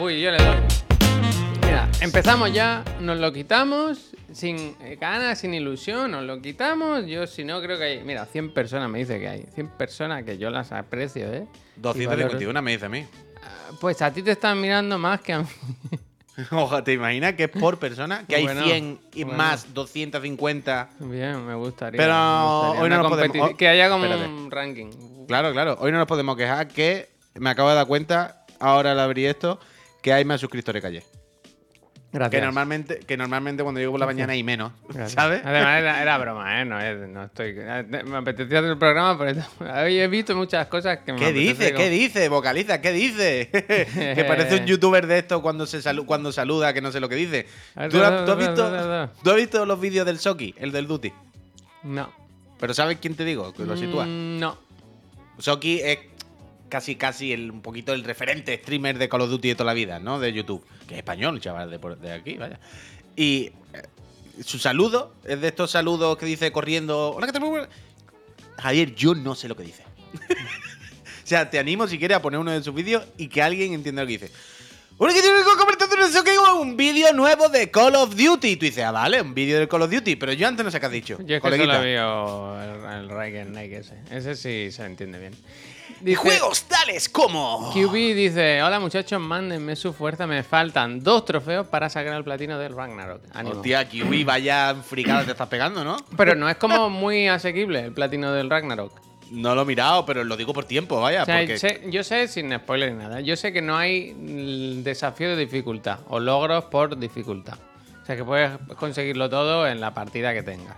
Uy, yo le doy. Mira, empezamos ya, nos lo quitamos, sin eh, ganas, sin ilusión, nos lo quitamos. Yo, si no, creo que hay. Mira, 100 personas me dice que hay. 100 personas que yo las aprecio, ¿eh? Y valoro. 251 me dice a mí. Ah, Pues a ti te están mirando más que a mí. Ojo, ¿te imaginas que es por persona? Que hay Bueno, 100 y bueno. más 250. Bien, me gustaría. Pero me gustaría hoy no nos podemos- Que haya como espérate. un ranking. Claro, claro. Hoy no nos podemos quejar que me acabo de dar cuenta, ahora al abrir esto, que hay más suscriptores que ayer. Gracias. Que normalmente, que normalmente cuando llego por la mañana hay menos, Gracias. ¿sabes? Además, era, era broma, ¿eh? No, es- no estoy. Me apetecía hacer el programa, pero hoy he visto muchas cosas que me ¿Qué dice? como- ¿Qué dice? Vocaliza, ¿qué dice? que parece un youtuber de esto cuando se salu- cuando saluda, que no sé lo que dice. ¿Tú, has- tú has visto, ¿Tú has visto los vídeos del Soki, el del Duty? No. Pero ¿sabes quién te digo? Que lo sitúa. Mm, No. Soki es casi casi el, un poquito el referente streamer de Call of Duty de toda la vida, ¿no? De YouTube. Que es español, chaval, de, de aquí, vaya. Y eh, su saludo es de estos saludos que dice corriendo. Hola, ¿qué tal? Muy buenas". Javier, yo no sé lo que dice. o sea, te animo si quieres a poner uno de sus vídeos y que alguien entienda lo que dice. En Soki, Un vídeo nuevo de Call of Duty. Y tú dices, ah, vale, un vídeo de Call of Duty. Pero yo antes no sé qué has dicho. Yo es que coleguita. solo veo el, el Nike ese. Ese sí se entiende bien. Y juegos tales como. QB dice: Hola muchachos, mándenme su fuerza. Me faltan dos trofeos para sacar el platino del Ragnarok. Ánimo. Hostia, Kiwi, vaya fricada te estás pegando, ¿no? Pero no es como muy asequible el platino del Ragnarok. No lo he mirado, pero lo digo por tiempo, vaya. O sea, porque... sé- yo sé, sin spoiler ni nada, yo sé que no hay desafío de dificultad o logros por dificultad. O sea, que puedes conseguirlo todo en la partida que tengas.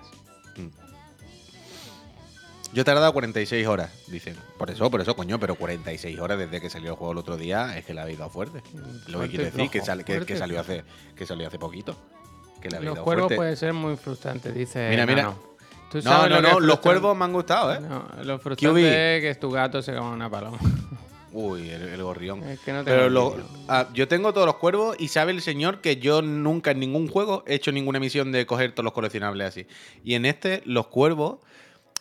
Yo he tardado 46 horas, dicen. Por eso, por eso, coño, pero 46 horas desde que salió el juego el otro día es que le habéis dado fuerte. Lo que y decir que, que, salió hace, que salió hace poquito. Que le habéis Los dado cuervos fuerte. pueden ser muy frustrantes, dice. Mira, mira. Nano. ¿Tú No, sabes no, no, los cuervos me han gustado, ¿eh? No, lo frustrante es que tu gato se coma una paloma. Uy, el, el gorrión. Es que no tengo Pero lo- ah, yo tengo todos los cuervos y sabe el señor que yo nunca en ningún juego he hecho ninguna misión de coger todos los coleccionables así. Y en este, los cuervos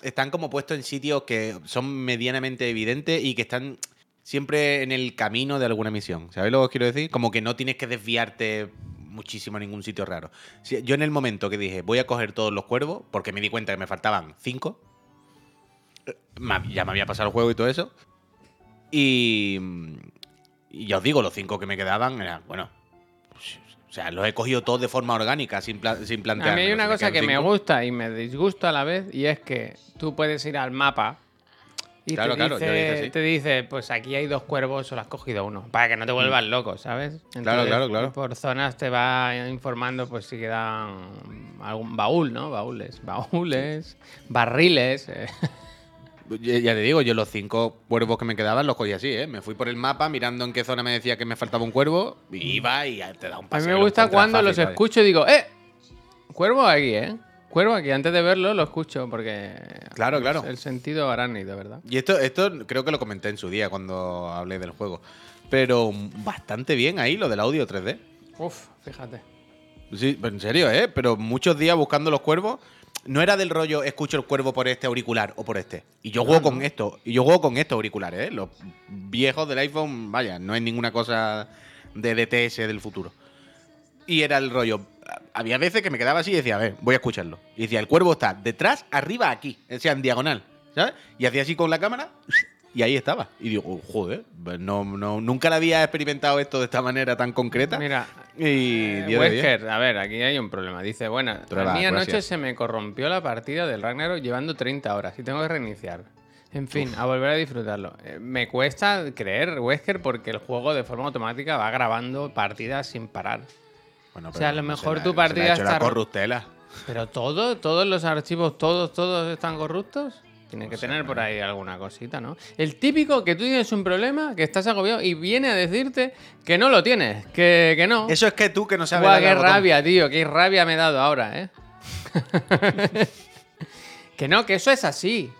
están como puestos en sitios que son medianamente evidentes y que están siempre en el camino de alguna misión. ¿Sabéis lo que os quiero decir? Como que no tienes que desviarte muchísimo a ningún sitio raro. Yo en el momento que dije voy a coger todos los cuervos, porque me di cuenta que me faltaban cinco, ya me había pasado el juego y todo eso, y, y ya os digo, los cinco que me quedaban eran, bueno, o sea, los he cogido todos de forma orgánica, sin, pla- sin A plantear. mí hay una cosa que me gusta y me disgusta a la vez y es que tú puedes ir al mapa y Claro, te, claro, dice, te dice, pues aquí hay dos cuervos, solo has cogido uno, para que no te vuelvas loco, ¿sabes? Claro, claro, claro. Por zonas te va informando pues si quedan algún baúl, ¿no? Baúles, baúles, barriles. eh. Ya, te digo, yo los cinco cuervos que me quedaban los cogí así, ¿eh? Me fui por el mapa mirando en qué zona me decía que me faltaba un cuervo, y iba y te da un A mí paseo. me gusta cuando fácil, los ¿vale? escucho y digo, ¡eh! Cuervo aquí, ¿eh? Cuervo aquí. Antes de verlo lo escucho porque... Claro, claro. El sentido arácnido, ¿verdad? Y esto, esto creo que lo comenté en su día cuando hablé del juego. Pero bastante bien ahí lo del audio 3D. Uf, fíjate. Sí, en serio, ¿eh? Pero muchos días buscando los cuervos. No era del rollo, escucho el cuervo por este auricular o por este. Y yo juego con esto. Y yo juego con estos auriculares, ¿eh? Los viejos del iPhone, vaya, no es ninguna cosa de DTS del futuro. Y era el rollo. Había veces que me quedaba así y decía, a ver, voy a escucharlo. Y decía, el cuervo está detrás, arriba, aquí. O sea, en diagonal. ¿Sabes? Y hacía así con la cámara y ahí estaba. Y digo, joder, no, no, nunca la había experimentado esto de esta manera tan concreta. Mira, y eh. Wesker, a ver, aquí hay un problema. Dice, bueno, a mí anoche se me corrompió la partida del Ragnarok llevando 30 horas y tengo que reiniciar. En fin, a volver a disfrutarlo. Eh, me cuesta creer, Wesker, porque el juego de forma automática va grabando partidas sin parar. Bueno, O sea, a lo mejor tu partida está- corruptela. Pero todo, todos los archivos, todos, todos están corruptos. Tiene que tener por ahí alguna cosita, ¿no? El típico que tú tienes un problema, que estás agobiado y viene a decirte que no lo tienes, que, que no. Eso es que tú que no sabes. Buah, qué botón. rabia, tío, qué rabia me he dado ahora, ¿eh? que no, que eso es así.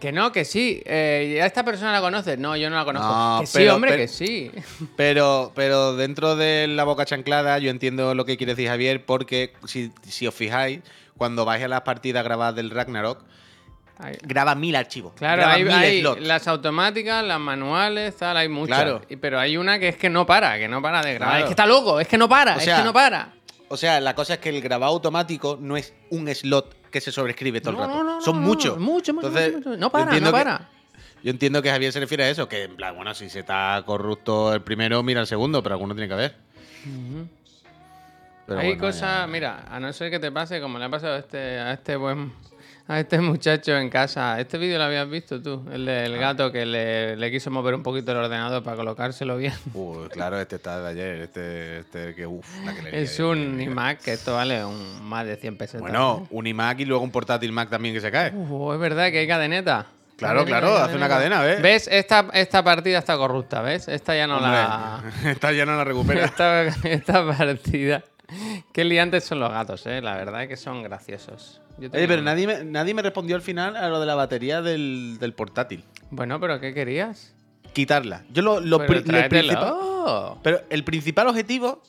Que no, que sí. Eh, ¿A esta persona la conoces? No, yo no la conozco. No, que sí, hombre, pero- que sí. Pero, pero dentro de la boca chanclada, yo entiendo lo que quiere decir Javier, porque si, si os fijáis, cuando vais a las partidas grabadas del Ragnarok, Hay- graba mil archivos. Claro, graba hay, mil hay slots. las automáticas, las manuales, tal, hay muchas. Claro. Pero hay una que es que no para, que no para de grabar. Claro. Es que está loco, es que no para, O es sea, que no para. O sea, la cosa es que el grabado automático no es un slot que se sobrescribe todo No, el rato. no, no, Son muchos. Mucho, mucho, Entonces, mucho, No para, no que- para. Yo entiendo que Javier se refiere a eso, que en plan, bueno, si se está corrupto el primero, mira el segundo, pero alguno tiene que haber. Hay bueno, cosas, mira, a no ser que te pase como le ha pasado a este, a este buen a este muchacho en casa. Este vídeo lo habías visto tú, el del gato que le, le quiso mover un poquito el ordenador para colocárselo bien. Uy, claro, este está de ayer, este, este que uff, la que le Es ayer. un iMac que esto vale un, más de 100 pesos. Bueno, un iMac y luego un portátil Mac también que se cae. Uh, es verdad que hay cadeneta. Claro, claro, hace una cadena, ¿ves? ¿Ves? Esta, esta partida está corrupta, ¿ves? Esta ya no la... Esta ya no la recupera. Esta, esta partida... Qué liantes son los gatos, ¿eh? La verdad es que son graciosos. Yo Oye, tengo- pero nadie me, nadie me respondió al final a lo de la batería del, del portátil. Bueno, pero ¿qué querías? Quitarla. Yo lo, lo Pero pri- lo principal- Pero el principal objetivo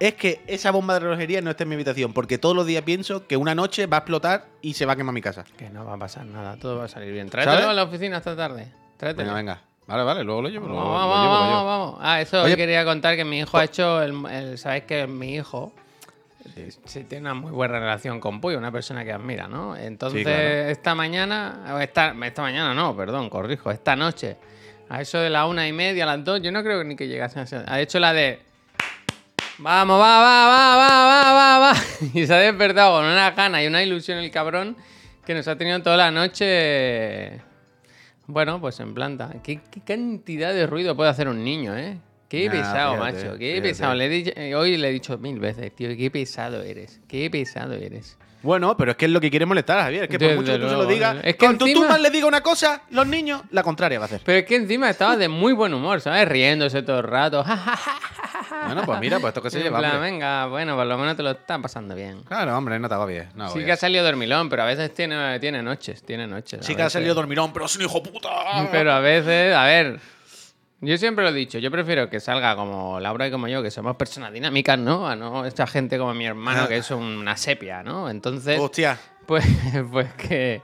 es que esa bomba de relojería no esté en mi habitación, porque todos los días pienso que una noche va a explotar y se va a quemar mi casa. Que no va a pasar nada, todo va a salir bien. Tráetelo a la oficina esta tarde. Tráetelo. Venga, venga. Vale, vale, luego lo llevo. Vamos, luego vamos, lo llevo, lo vamos, llevo. vamos. Ah, eso Oye, quería contar que mi hijo ha hecho el, el- sabes que mi hijo Sí. tiene una muy buena relación con Puy, una persona que admira, ¿no? Entonces, claro. esta mañana, esta, esta mañana no, perdón, corrijo, esta noche, a eso de la una y media, a las dos, yo no creo ni que llegase a ser. Ha hecho la de. Vamos, va, va, va, va, va, va, va. Y se ha despertado con una gana y una ilusión el cabrón que nos ha tenido toda la noche. Bueno, pues en planta. ¿Qué, qué cantidad de ruido puede hacer un niño, eh? Qué pesado, fíjate, macho. Qué fíjate. pesado. Le he dicho- eh, hoy le he dicho mil veces, tío, qué pesado eres. Qué pesado eres. Bueno, pero es que es lo que quiere molestar a Javier. Es que por Desde mucho que tú se lo luego, digas, es que cuando tú más le digas una cosa, los niños, la contraria va a hacer. Pero es que encima estaba de muy buen humor, ¿sabes? Riéndose todo el rato. Bueno, pues mira, pues esto que se lleva. plan, venga, bueno, por lo menos te lo estás pasando bien. Claro, hombre, no te agobies. No Sí que ha salido dormilón, pero a veces tiene, tiene noches, tiene noches. Sí que ha salido dormirón, pero es un hijo puta. Pero a veces, a ver, yo siempre lo he dicho, yo prefiero que salga como Laura y como yo, que somos personas dinámicas, ¿no? A no esta gente como mi hermano, que es una sepia, ¿no? Entonces, Hostia, pues, pues que,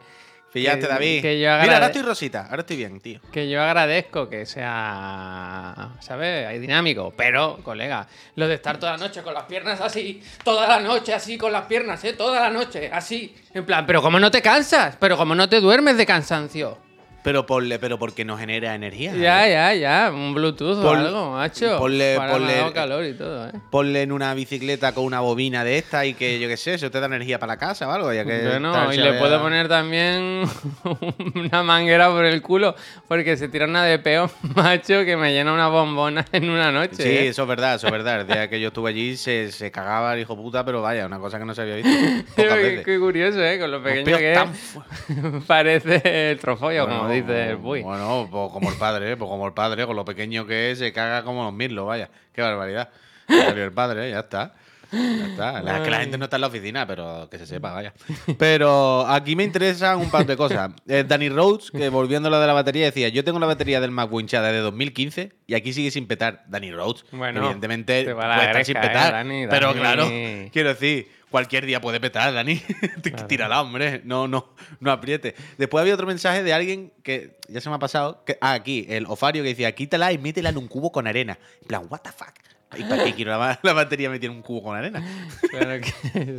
pillaste, que- David. que yo Mira, ahora estoy rosita, ahora estoy bien, tío. que yo agradezco que sea, ¿sabes? Hay dinámico, pero, colega, lo de estar toda la noche con las piernas así, toda la noche así con las piernas, ¿eh? Toda la noche así, en plan, pero como no te cansas, pero como no te duermes de cansancio. Pero ponle, pero porque no genera energía. Ya, ya, ya, un Bluetooth o Pon- algo, macho. ponle- Para ponle- dado calor y todo, ¿eh? Ponle en una bicicleta con una bobina de esta y que yo qué sé, eso te da energía para la casa o algo. Ya que Bueno, y le vea- puedo poner también una manguera por el culo, porque se tira una de peo, macho, que me llena una bombona en una noche. Sí, ¿eh? eso es verdad, eso es verdad. El día que yo estuve allí se, se cagaba el hijo puta, pero vaya, una cosa que no se había visto. Qué, curioso, ¿eh? Con lo pequeño que tan es. Parece el trofollo, como Bueno, el Puy. Bueno, pues como el padre, pues como el padre, con lo pequeño que es, se caga como los mirlos, vaya. Qué barbaridad. Salió el padre, ya está. Ya está. La, que la gente no está en la oficina, pero que se sepa, vaya. Pero aquí me interesan un par de cosas. Eh, Danny Rhodes, que volviendo a lo de la batería, decía: Yo tengo la batería del MacBook hinchada de 2015 y aquí sigue sin petar. Danny Rhodes, Bueno, evidentemente, la puede estar greca, sin eh, petar. Dani, pero claro, quiero decir, cualquier día puede petar, Dani. Tírala, hombre. No, no, no apriete. Después había otro mensaje de alguien que ya se me ha pasado. Que, ah, aquí, el Ofario que decía: Quítala y métela en un cubo con arena. En plan, ¿What the fuck? ¿Y para qué quiero la, la batería metida en un cubo con arena? Claro que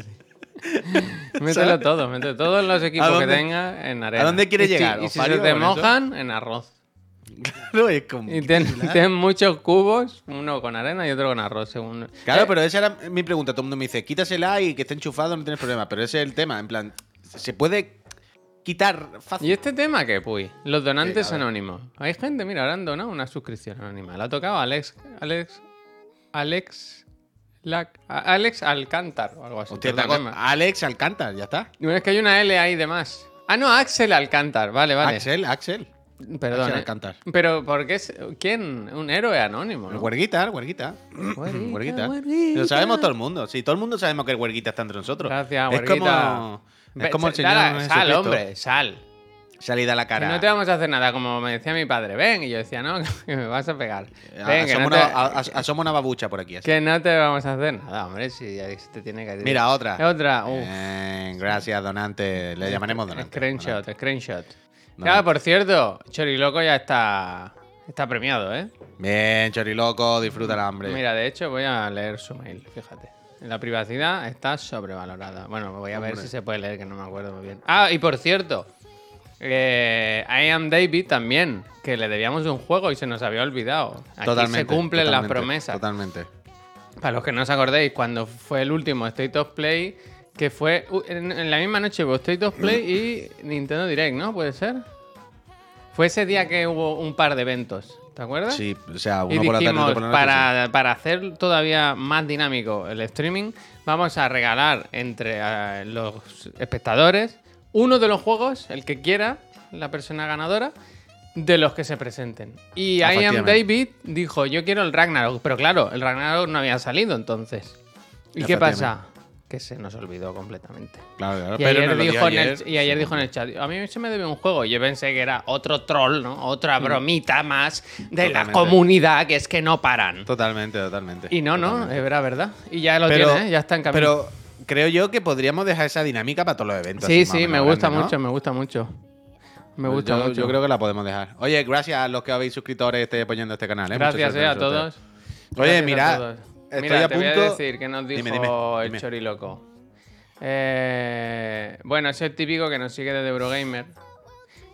sí. Mételo todo, mételo todos los equipos que tenga en arena. a dónde quieres Y si- llegar, Y si se te eso? mojan, en arroz. Claro, es como. Y ten, ten muchos cubos, uno con arena y otro con arroz, según. Claro, Eh, pero esa era mi pregunta. Todo el mundo me dice, quítasela y que esté enchufado, no tienes problema. Pero ese es el tema. En plan, se puede quitar fácil. ¿Y este tema qué, Puy? Los donantes Sí, ver. anónimos. Hay gente, mira, ahora han donado una suscripción anónima. La ha tocado Alex. Alex. Alex. la- Alex Alcántar o algo así. Hostia, Alex Alcántar, ya está. Y bueno, es que hay una L ahí de más. Ah, no, Axel Alcántar. Vale, vale. Axel, Axel. Perdón. Eh. Alcántar. Pero, ¿por qué? es- ¿Quién? Un héroe anónimo. El ¿no? huerguita, el huerguita. Huerguita, Huerguita. huerguita. Lo sabemos todo el mundo. Sí, todo el mundo sabemos que el huerguita está entre nosotros. Gracias, es huerguita. como, es como el señor dale, Sal, hombre, sal. salida a la Que cara. no te vamos a hacer nada, como me decía mi padre. Ven, y yo decía, no, que me vas a pegar. Ven, que asoma, no, una, te, a- a- asoma una babucha por aquí. así. que no te vamos a hacer nada, hombre, si te tiene que Mira, otra. Otra, uf. Eh, gracias, donante. Le llamaremos donante. Screenshot, screenshot. No. Claro, por cierto, Choriloco ya está, está premiado, ¿eh? Bien, choriloco, disfruta la hambre. Mira, de hecho voy a leer su mail, fíjate. La privacidad está sobrevalorada. Bueno, voy a ver si se puede leer, que no me acuerdo muy bien. Ah, y por cierto, eh, I am David también, que le debíamos un juego y se nos había olvidado. Aquí totalmente. se cumplen las promesas. Totalmente. Para los que no os acordéis, cuando fue el último State of Play, que fue en, la misma noche hubo State of Play y Nintendo Direct, ¿no? ¿Puede ser? Fue ese día que hubo un par de eventos, ¿te acuerdas? Sí, o sea, Y uno por la tarde, por la noche. para, para hacer todavía más dinámico el streaming, vamos a regalar entre eh, los espectadores uno de los juegos, el que quiera, la persona ganadora, de los que se presenten. Y I am. David dijo, yo quiero el Ragnarok, pero claro, el Ragnarok no había salido entonces. ¿Y qué pasa? Que se nos olvidó completamente. Claro, claro. Y pero ayer, dijo, en el, y ayer dijo en el chat, a mí se me debe un juego. Y yo pensé que era otro troll, ¿no? Otra bromita más de la comunidad, que es que no paran. Totalmente, totalmente. Y no, no, era verdad. Y ya lo Pero, tiene, ¿eh? ya está en camino. pero creo yo que podríamos dejar esa dinámica para todos los eventos. sí, sí, me gusta mucho, me gusta mucho. Me gusta yo, mucho. yo creo que la podemos dejar. Oye, gracias a los que habéis suscriptores y estéis apoyando este canal. ¿eh? Gracias eh, en a todos. Oye, Gracias a mira, todos. Estoy Mira, a te voy a decir que nos dijo Dime, dime, el dime. choriloco. Eh, bueno, es el típico que nos sigue desde Eurogamer.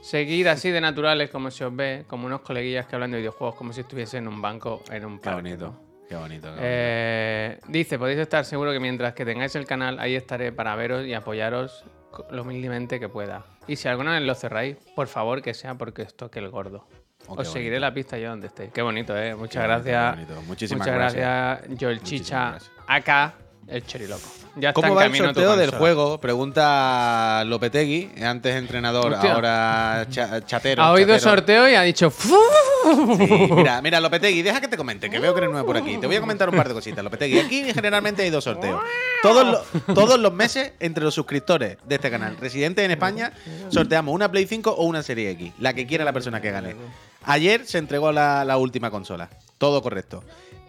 Seguir así de naturales como se os ve, como unos coleguillas que hablan de videojuegos como si estuviese en un banco, en un Qué parque. Qué bonito. qué bonito. Eh, dice, podéis estar seguros que mientras que tengáis el canal, ahí estaré para veros y apoyaros lo humildemente que pueda. Y si alguna vez lo cerráis, por favor que sea porque os toque el gordo. Oh, Os seguiré bonito. la pista yo donde estéis. Qué bonito, ¿eh? Muchas Qué gracias. bonito. Muchísimas Muchas gracias. gracias, Joel Muchísimas Chicha, acá, el choriloco. Ya está ¿Cómo en va el sorteo del juego? Pregunta Lopetegui, antes entrenador, Hostia. ahora cha- chatero. Ha oído chatero. sorteo y ha dicho... Sí, mira, mira, Lopetegui, deja que te comente, que veo que eres nuevo por aquí. Te voy a comentar un par de cositas, Lopetegui. Aquí generalmente hay dos sorteos. Todos los, todos los meses, entre los suscriptores de este canal, residentes en España, sorteamos una Play 5 o una Serie X, la que quiera la persona que gane. Ayer se entregó la, la última consola. Todo correcto.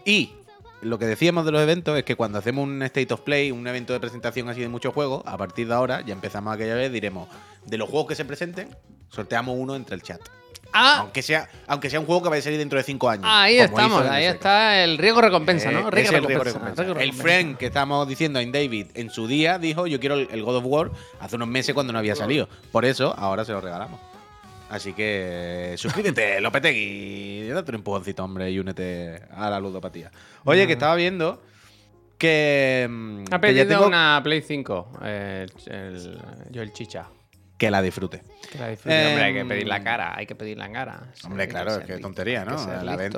Y lo que decíamos de los eventos es que cuando hacemos un State of Play, un evento de presentación así de muchos juegos, a partir de ahora, ya empezamos aquella vez, diremos, de los juegos que se presenten, sorteamos uno entre el chat. Ah, Aunque sea, aunque sea un juego que vaya a salir dentro de 5 años. ahí estamos, ahí está el riesgo recompensa, Eh, ¿no? el riesgo recompensa, recompensa. riesgo El recompensa. friend que estábamos diciendo en David en su día dijo yo quiero el God of War hace unos meses cuando no había salido. Por eso ahora se lo regalamos. Así que suscríbete, Lopetegui. Date un empujoncito, hombre, y únete a la ludopatía. Oye, que estaba viendo que, mm, Ha que ya pedido tengo una Play 5, eh, el, Joel Chicha. Que la disfrute. Que la disfrute, hombre, hay que Em, pedir la cara, hay que pedir la cara. Hombre, claro, es que tontería, ¿no?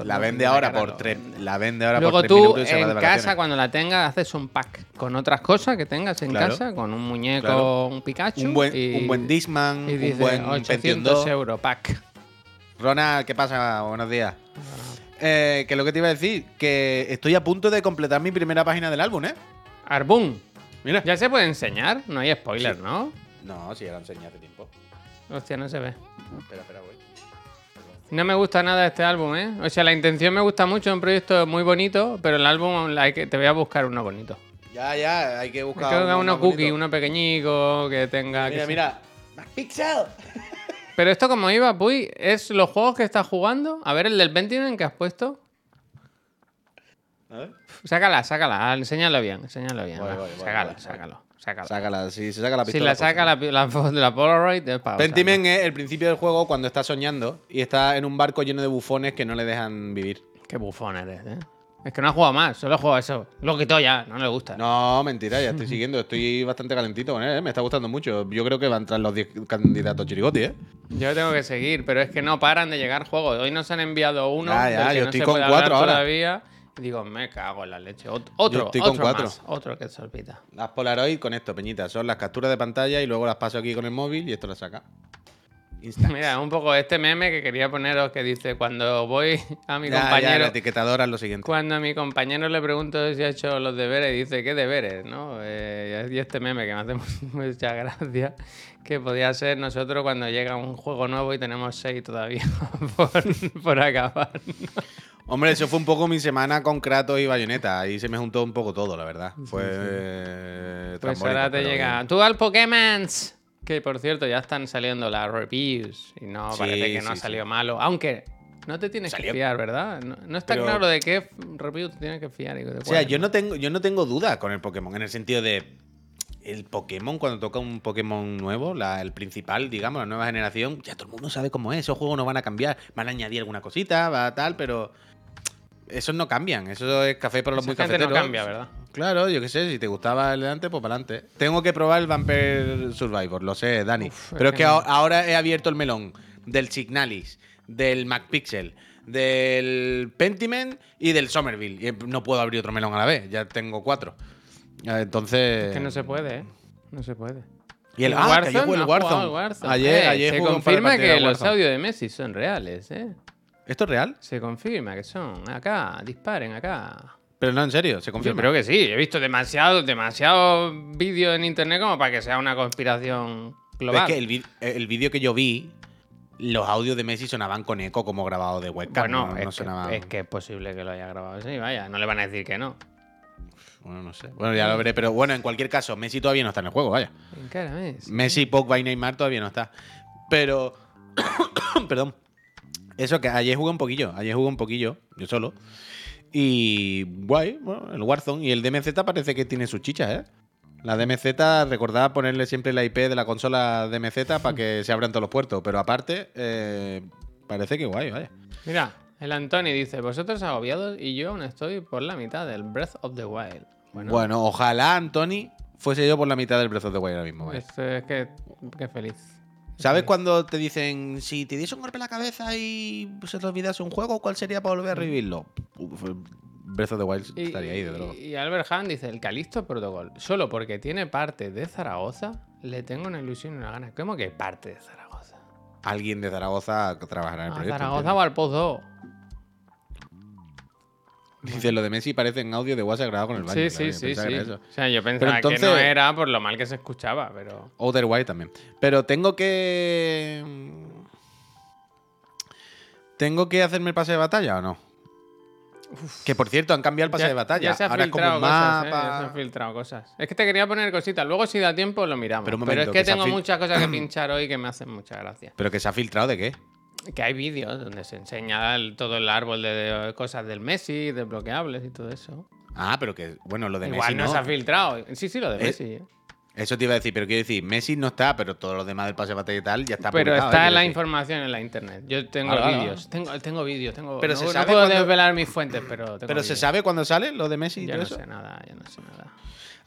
La, vende ahora por tres, la vende ahora Luego por tú y se va de en casa, cuando la tengas, haces un pack con otras cosas que tengas en Claro. casa, con un muñeco, Claro. un Pikachu. un buen, y, un buen Discman, y un dices, buen 800 Pentium 2. euros pack. Ronald, ¿qué pasa? Buenos días. Eh, que lo que te iba a decir, que estoy a punto de completar mi primera página del álbum, ¿eh? Arbun. Mira. Ya se puede enseñar, no hay spoiler, Sí. ¿no? No, sí, ya lo enseñé hace tiempo. Hostia, no se ve. Espera, espera, voy. No me gusta nada este álbum, ¿eh? O sea, la intención me gusta mucho, es un proyecto muy bonito, pero el álbum hay que, te voy a buscar uno bonito. Ya, ya, hay que buscar. que uno, más cookie, bonito. uno pequeñico, que tenga... que Mira, sea- mira. Mac Pixel. Pero esto como iba, Puy, es los juegos que estás jugando. A ver, el del Pentiment que has puesto. A ver. Sácala, sácala, enséñalo bien, enséñalo bien. Voy, voy, voy, sácalo, sácala. Sácala, si se saca la si pistola. la pues saca la, la, la Polaroid, es para Pentiment es el principio del juego cuando está soñando y está en un barco lleno de bufones que no le dejan vivir. Qué bufón eres, ¿eh? Es que no ha jugado más, solo ha jugado eso. Lo quitó ya, no le gusta. No, mentira, ya estoy siguiendo. Estoy bastante calentito con él, ¿eh? me está gustando mucho. Yo creo que va a entrar los 10 candidatos chirigoti, ¿eh? Yo tengo que seguir, pero es que no paran de llegar juegos. Hoy nos han enviado uno. Ya, ya, yo no estoy con cuatro ahora. Todavía. Digo, me cago en la leche. Ot- Otro, estoy con otro cuatro. más, Otro que solpita. Las Polaroid con esto, Peñita. Son las capturas de pantalla y luego las paso aquí con el móvil y esto las saca. Mira, un poco este meme que quería poneros que dice cuando voy a mi Ya, ya, compañero. la etiquetadora es lo siguiente. Cuando a mi compañero le pregunto si ha hecho los deberes, dice, ¿qué deberes? ¿no? Eh, y este meme que me hace mucha gracia, que podía ser nosotros cuando llega un juego nuevo y tenemos seis todavía por, por acabar. Hombre, eso fue un poco mi semana con Kratos y Bayonetta. Ahí se me juntó un poco todo, la verdad. Fue. eh, Pues ahora te pero llega. Tú al Pokémon. Que por cierto, ya están saliendo las reviews. Y no, Sí, parece que no sí, ha sí. salido malo. Aunque no te tienes que fiar, ¿verdad? No, no está Pero- claro de qué review te tienes que fiar. y O sea, yo no tengo, yo no tengo duda con el Pokémon, en el sentido de. El Pokémon, cuando toca un Pokémon nuevo, la- el principal, digamos, la nueva generación, ya todo el mundo sabe cómo es. Esos juegos no van a cambiar. Van a añadir alguna cosita, va a tal, pero. Esos no cambian. Eso es café para los Esa muy gente no cafeteros. cambia, ¿verdad? Claro, yo qué sé, si te gustaba el de antes, pues para adelante. Tengo que probar el Vampire Survivor, lo sé, Dani. Uf, Pero es que ahora- ahora he abierto el melón del Signalis, del MacPixel, del Pentiment y del Somerville. Y no puedo abrir otro melón a la vez, ya tengo cuatro. Eh, Entonces. Es que no se puede, ¿eh? No se puede. Y el, ¿Y ah, que Warzone? el ¿No has jugado Warzone. Ayer, Eh, ayer Se confirma que los audios de Messi son reales, ¿eh? ¿Esto es real? Se confirma que son. Acá, disparen acá. Pero no, en serio, se Yo confirma. creo que sí. He visto demasiado, demasiado vídeo en internet como para que sea una conspiración Pero global. es que el, vídeo que yo vi, los audios de Messi sonaban con eco como grabado de webcam. bueno, no, no es, que, sonaban- es que es posible que lo haya grabado así, vaya. No le van a decir que no. Bueno, no sé. Bueno, ya lo veré. Pero bueno, en cualquier caso, Messi todavía no está en el juego, vaya. Encárame. Messi, Pogba y Neymar todavía no está. Pero. Perdón. Eso que ayer jugué un poquillo. Ayer jugué un poquillo, yo solo. Y. Guay, bueno, el Warzone. Y el DMZ parece que tiene sus chichas, ¿eh? La DMZ, recordad ponerle siempre la IP de la consola DMZ para que se abran todos los puertos. Pero aparte, eh, parece que guay, vaya. Mira, el Antoni dice: Vosotros agobiados y yo aún estoy por la mitad del Breath of the Wild. Bueno, Bueno, ojalá, Anthony, fuese yo por la mitad del Breath of the Wild ahora mismo, vaya. esto es que, que feliz. ¿Sabes cuando te dicen, si te diese un golpe en la cabeza y se te olvidase un juego, cuál sería para volver a revivirlo? Uf, Breath of the Wild Y, estaría ahí, desde luego. y Albert Han dice, el Calisto Protocol, solo porque tiene parte de Zaragoza, le tengo una ilusión y una gana. ¿Cómo que parte de Zaragoza? Alguien de Zaragoza trabajará en el ¿A proyecto. Zaragoza entiendo. o al Pozo? Dice, lo de Messi parece en audio de WhatsApp grabado con el baño. Sí, claro, sí, sí, eso. O sea, yo pensaba que entonces- no era por lo mal que se escuchaba, pero... Outer Wild también. Pero tengo que... ¿Tengo que hacerme el pase de batalla o no? Que por cierto, han cambiado el pase Ya- de batalla. Ya se ha Ahora es como filtrado un cosas, ¿eh? Ya se han filtrado cosas. Es que te quería poner cositas. Luego, si da tiempo, lo miramos. Pero es que, que tengo muchas cosas que pinchar hoy que me hacen mucha gracia. ¿Pero que se ha filtrado de qué? Que hay vídeos donde se enseña el- todo el árbol de, de cosas del Messi, desbloqueables y todo eso. Ah, pero que, bueno, lo de Igual Messi no, no. se ha filtrado. Sí, sí, lo de Eh, Messi. ¿eh? Eso te iba a decir, pero quiero decir, Messi no está, pero todo lo demás del pase de batalla y tal ya está Pero está ¿eh? la decir. información en la internet. Yo tengo vale, vídeos. Tengo, tengo vídeos. Tengo, Pero no, se no sabe puedo cuándo- desvelar mis fuentes, pero tengo Pero se sabe cuándo sale lo de Messi y Yo todo no eso. sé nada, yo no sé nada.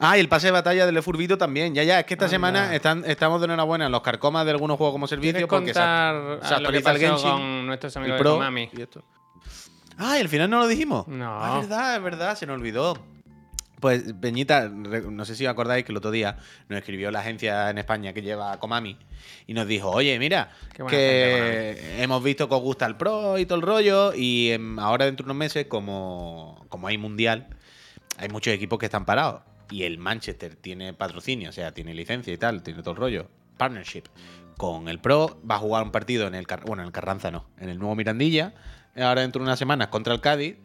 Ah, y el pase de batalla del Furbito también. Ya, ya, es que esta Anda. semana están, estamos de enorbuena en los carcomas de algunos juegos como servicio ¿Quieres porque se, contar se a que actualiza el Genshin, con nuestros el amigos de Pro Konami? y esto. Ah, y al final no lo dijimos. No. Ah, es verdad, es verdad, se nos olvidó. Pues, Peñita, no sé si os acordáis que el otro día nos escribió la agencia en España que lleva a Komami y nos dijo, oye, mira, que hemos visto que os gusta el Pro y todo el rollo y em, ahora dentro de unos meses, como, como hay mundial, hay muchos equipos que están parados y el Manchester tiene patrocinio, o sea, tiene licencia y tal, tiene todo el rollo, partnership con el Pro, va a jugar un partido en el, Car- bueno, en el Carranza no, en el nuevo Mirandilla, ahora dentro de unas semanas contra el Cádiz,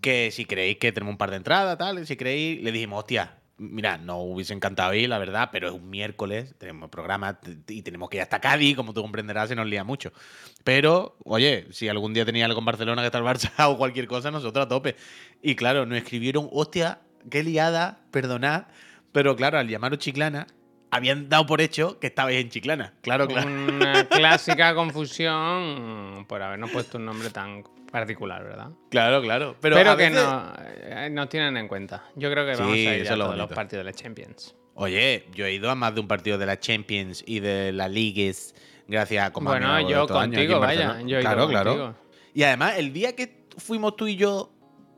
que si creéis que tenemos un par de entradas, tal, si creéis, le dijimos, hostia, mira, no hubiese encantado ir, la verdad, pero es un miércoles, tenemos programa y tenemos que ir hasta Cádiz, como tú comprenderás, se nos lía mucho. Pero, oye, si algún día tenía algo con Barcelona que está Barça o cualquier cosa, nosotros a tope. Y claro, nos escribieron, hostia, qué liada, perdonad, pero claro, al llamaros Chiclana, habían dado por hecho que estabais en Chiclana. Claro, claro. Una clásica confusión por habernos puesto un nombre tan particular, ¿verdad? Claro, claro. Pero, que veces- no, eh, nos tienen en cuenta. Yo creo que Sí, vamos a ir a lo todos los partidos de la Champions. Oye, yo he ido a más de un partido de la Champions y de la Ligues gracias a Komami bueno, yo contigo, vaya. Yo he ido claro, claro. contigo. Y además, el día que fuimos tú y yo,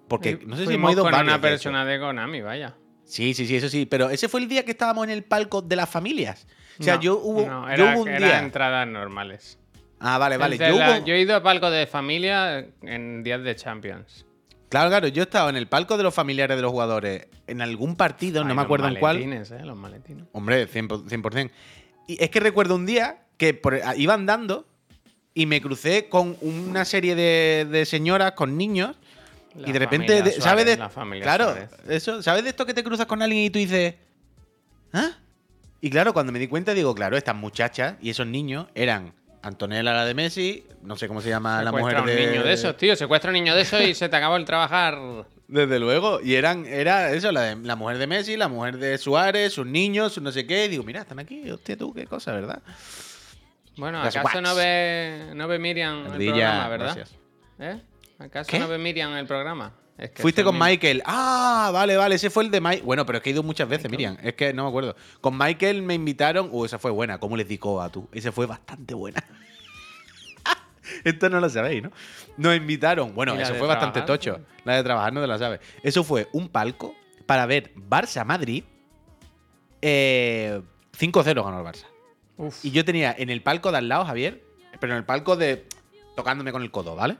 porque no sé si hemos ido con varios, una persona de Konami, vaya. Sí, sí, sí, eso sí. Pero ese fue el día que estábamos en el palco de las familias. O sea, No, yo hubo, no, yo era, hubo un era día. entradas normales. Ah, vale, vale. Yo, la- hubo- yo he ido a palco de familia en días de Champions. Claro, claro, yo he estado en el palco de los familiares de los jugadores en algún partido, no me los acuerdo en cuál. maletines, ¿eh? Los maletines. Hombre, 100%. 100%. Y es que recuerdo un día que por- iba andando y me crucé con una serie de, de señoras con niños La y de repente, de- ¿sabes de la Claro, Suárez. eso, ¿sabes de esto que te cruzas con alguien y tú dices, ¿ah? Y claro, cuando me di cuenta digo, claro, estas muchachas y esos niños eran Antonella la de Messi, no sé cómo se llama la Secuestra mujer un de niño de esos, tío. Secuestra un niño de esos y se te acabó el trabajar. Desde luego, y eran era eso, la, de- la mujer de Messi, la mujer de Suárez, sus niños, sus no sé qué, y digo, mira, están aquí, hostia tú, qué cosa, ¿verdad? Bueno, Las ¿acaso no ve, no ve Miriam el programa, verdad? gracias. ¿Eh? ¿Acaso ¿Qué? no ve Miriam el programa? Es que Fuiste con. Michael. Ah, vale, vale, ese fue el de Mike. Bueno, pero es que he ido muchas veces, Miriam. Es que no me acuerdo. Con Michael me invitaron. Uh, esa fue buena. ¿Cómo les digo a tú? Esa fue bastante buena. Esto no lo sabéis, ¿no? Nos invitaron. Bueno, ¿Y la eso fue bastante tocho. La de trabajar no te la sabes. Eso fue un palco para ver Barça-Madrid. Eh, 5-0 ganó el Barça. Uf. Y yo tenía en el palco de al lado, Javier, pero en el palco de tocándome con el codo, ¿vale?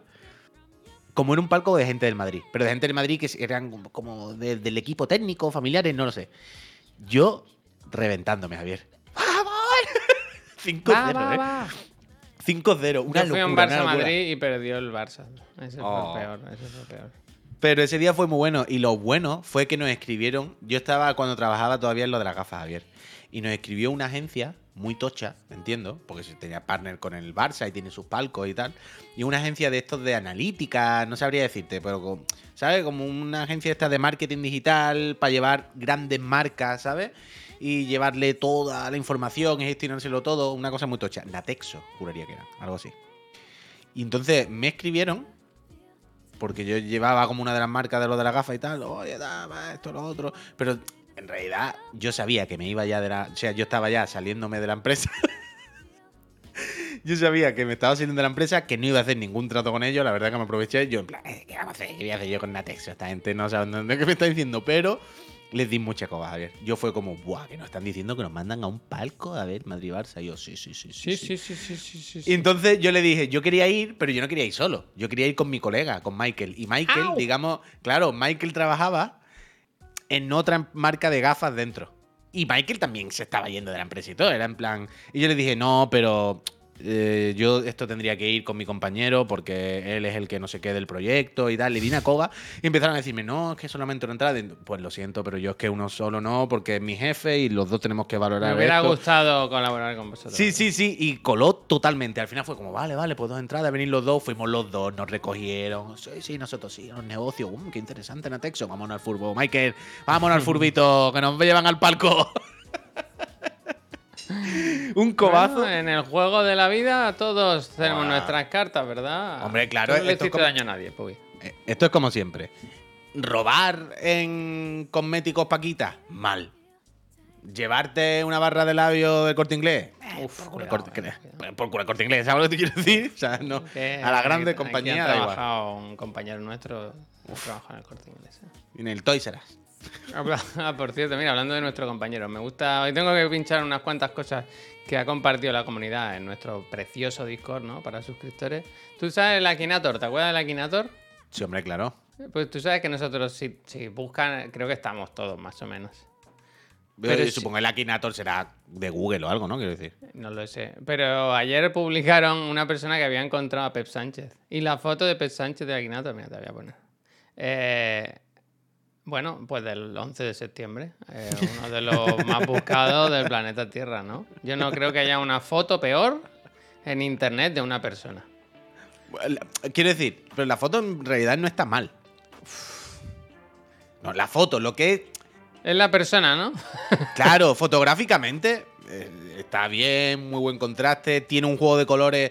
Como era un palco de gente del Madrid, pero de gente del Madrid que eran como, como de- del equipo técnico, familiares, no lo sé. Yo reventándome, Javier. ¡Vamos! 5-0, Va, va, ¿eh? va. 5-0, una Yo fui a un locura, una locura. Barça-Madrid y perdió el Barça. Ese Oh. fue el peor, ese fue el peor. Pero ese día fue muy bueno. Y lo bueno fue que nos escribieron. Yo estaba cuando trabajaba todavía en lo de las gafas, Javier. Y nos escribió una agencia muy tocha, entiendo, porque se tenía partner con el Barça y tiene sus palcos y tal. Y una agencia de estos de analítica, no sabría decirte, pero con- ¿sabes? Como una agencia esta de marketing digital para llevar grandes marcas, ¿sabes? Y llevarle toda la información gestionárselo todo, una cosa muy tocha. Natexo, juraría que era, algo así. Y entonces me escribieron porque yo llevaba como una de las marcas de lo de la gafa y tal, oye, dame esto, lo otro. Pero en realidad yo sabía que me iba ya de la. O sea, yo estaba ya saliéndome de la empresa. yo sabía que me estaba saliendo de la empresa, que no iba a hacer ningún trato con ellos. La verdad que me aproveché. Yo, en plan, "Eh, ¿qué vamos a hacer? ¿Qué voy a hacer yo con Natexo? Esta gente no sabe dónde me está diciendo, pero. Les di mucha coba, Javier. Yo fue como, ¡buah! Que nos están diciendo que nos mandan a un palco a ver Madrid-Barça. Y yo, sí, sí, sí, sí. Sí, sí, sí, sí, sí, sí. Y entonces yo le dije, yo quería ir, pero yo no quería ir solo. Yo quería ir con mi colega, con Michael. Y Michael, ¡Au! digamos, claro, Michael trabajaba en otra marca de gafas dentro. Y Michael también se estaba yendo de la empresa y todo. Era en plan. Y yo le dije, no, pero eh, yo esto tendría que ir con mi compañero porque él es el que no sé qué del proyecto y tal. Le di una coba y empezaron a decirme, no, es que solamente una entrada. Pues lo siento, pero yo es que uno solo no, porque es mi jefe y los dos tenemos que valorar Me hubiera esto. gustado colaborar con vosotros. Sí, sí, sí, y coló totalmente. Al final fue como, vale, vale, pues dos entradas, venir los dos, fuimos los dos, nos recogieron. Sí, sí, nosotros sí, los negocios. Um, qué interesante, Natexo. Vámonos al furbo. Michael, vámonos al furbito, que nos llevan al palco. Un cobazo. Bueno, en el juego de la vida todos tenemos nuestras cartas, ¿verdad? Hombre, claro, Tú No le esto como- daño a nadie. Eh, Esto es como siempre. Robar en cosméticos Paquita, mal. Llevarte una barra de labio del corte inglés. Uf, por corte, eh, que- cuidado. por el corte inglés, ¿sabes lo que te quiero decir? O sea, no. A la grande aquí- compañía aquí ha igual. trabajado un compañero nuestro que trabaja en el corte inglés. ¿eh? En el Toys R Us. Ah, por cierto, mira, hablando de nuestro compañero, me gusta. Hoy tengo que pinchar unas cuantas cosas que ha compartido la comunidad en nuestro precioso Discord, ¿no? Para suscriptores. ¿Tú sabes el Akinator? ¿Te acuerdas del Akinator? Sí, hombre, claro. Pues tú sabes que nosotros, si, si buscan, creo que estamos todos más o menos. Pero supongo que el Akinator será de Google o algo, ¿no? Quiero decir. No lo sé. Pero ayer publicaron una persona que había encontrado a Pep Sánchez. Y la foto de Pep Sánchez de Akinator, mira, te voy a poner. Eh, bueno, pues del 11 de septiembre. eh, uno de los más buscados del planeta Tierra, ¿no? Yo no creo que haya una foto peor en internet de una persona. Quiero decir, pero la foto en realidad no está mal. No, la foto, lo que es. Es la persona, ¿no? Claro, fotográficamente eh, está bien, muy buen contraste, tiene un juego de colores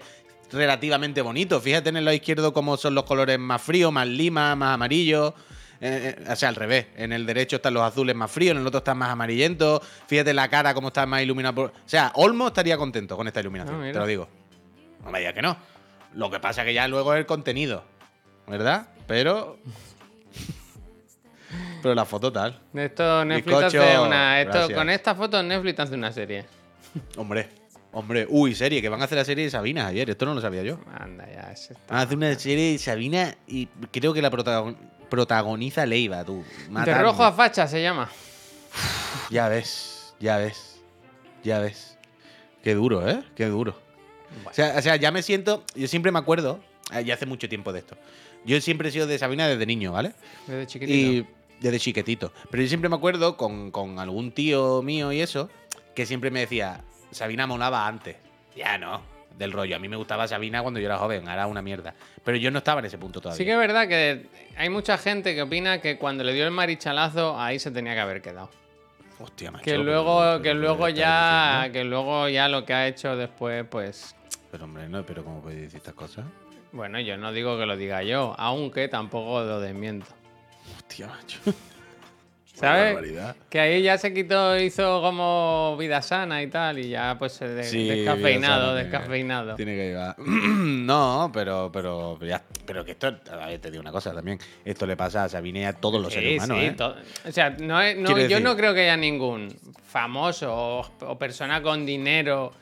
relativamente bonito. Fíjate en el lado izquierdo cómo son los colores más fríos, más lima, más amarillos. Eh, eh, o sea, al revés. En el derecho están los azules más fríos, en el otro están más amarillentos. Fíjate la cara cómo está más iluminada. por- O sea, Olmo estaría contento con esta iluminación, Ah, te lo digo. No me digas que no. Lo que pasa que ya luego es el contenido, ¿verdad? Pero... Pero la foto tal. Esto Netflix Bizcocho, hace una. Esto, gracias. con esta foto Netflix hace una serie. Hombre, Hombre, uy, serie, que van a hacer la serie de Sabina ayer, esto no lo sabía yo. Anda, ya. está Van a hacer una serie de Sabina y creo que la protagon- protagoniza Leiva, tú. De Matadme. rojo a facha se llama. Ya ves, ya ves, ya ves. Qué duro, ¿eh? Qué duro. O sea, o sea, ya me siento. Yo siempre me acuerdo, eh, ya hace mucho tiempo de esto. Yo siempre he sido de Sabina desde niño, ¿vale? Desde chiquitito. Y desde chiquitito. Pero yo siempre me acuerdo con, con algún tío mío y eso, que siempre me decía, Sabina molaba antes. Ya no, del rollo. A mí me gustaba Sabina cuando yo era joven, ahora una mierda. Pero yo no estaba en ese punto todavía. Sí que es verdad que hay mucha gente que opina que cuando le dio el marichalazo ahí se tenía que haber quedado. Hostia, macho, Que luego, pero- que pero luego ¿qué estás ya, diciendo? que luego ya lo que ha hecho después, pues, Pero hombre, no, pero ¿cómo puedes decir estas cosas? bueno, yo no digo que lo diga yo, aunque tampoco lo desmiento. Hostia, macho. ¿Sabes? Que ahí ya se quitó, hizo como vida sana y tal, y ya pues de- Sí, descafeinado, descafeinado. Tiene que llevar. no, pero, pero, ya, pero que esto, a ver, te digo una cosa también. Esto le pasa a Sabine a todos los Sí, seres humanos, sí, ¿eh? O sea, no es- no- Quiero yo decir- no creo que haya ningún famoso o, o persona con dinero.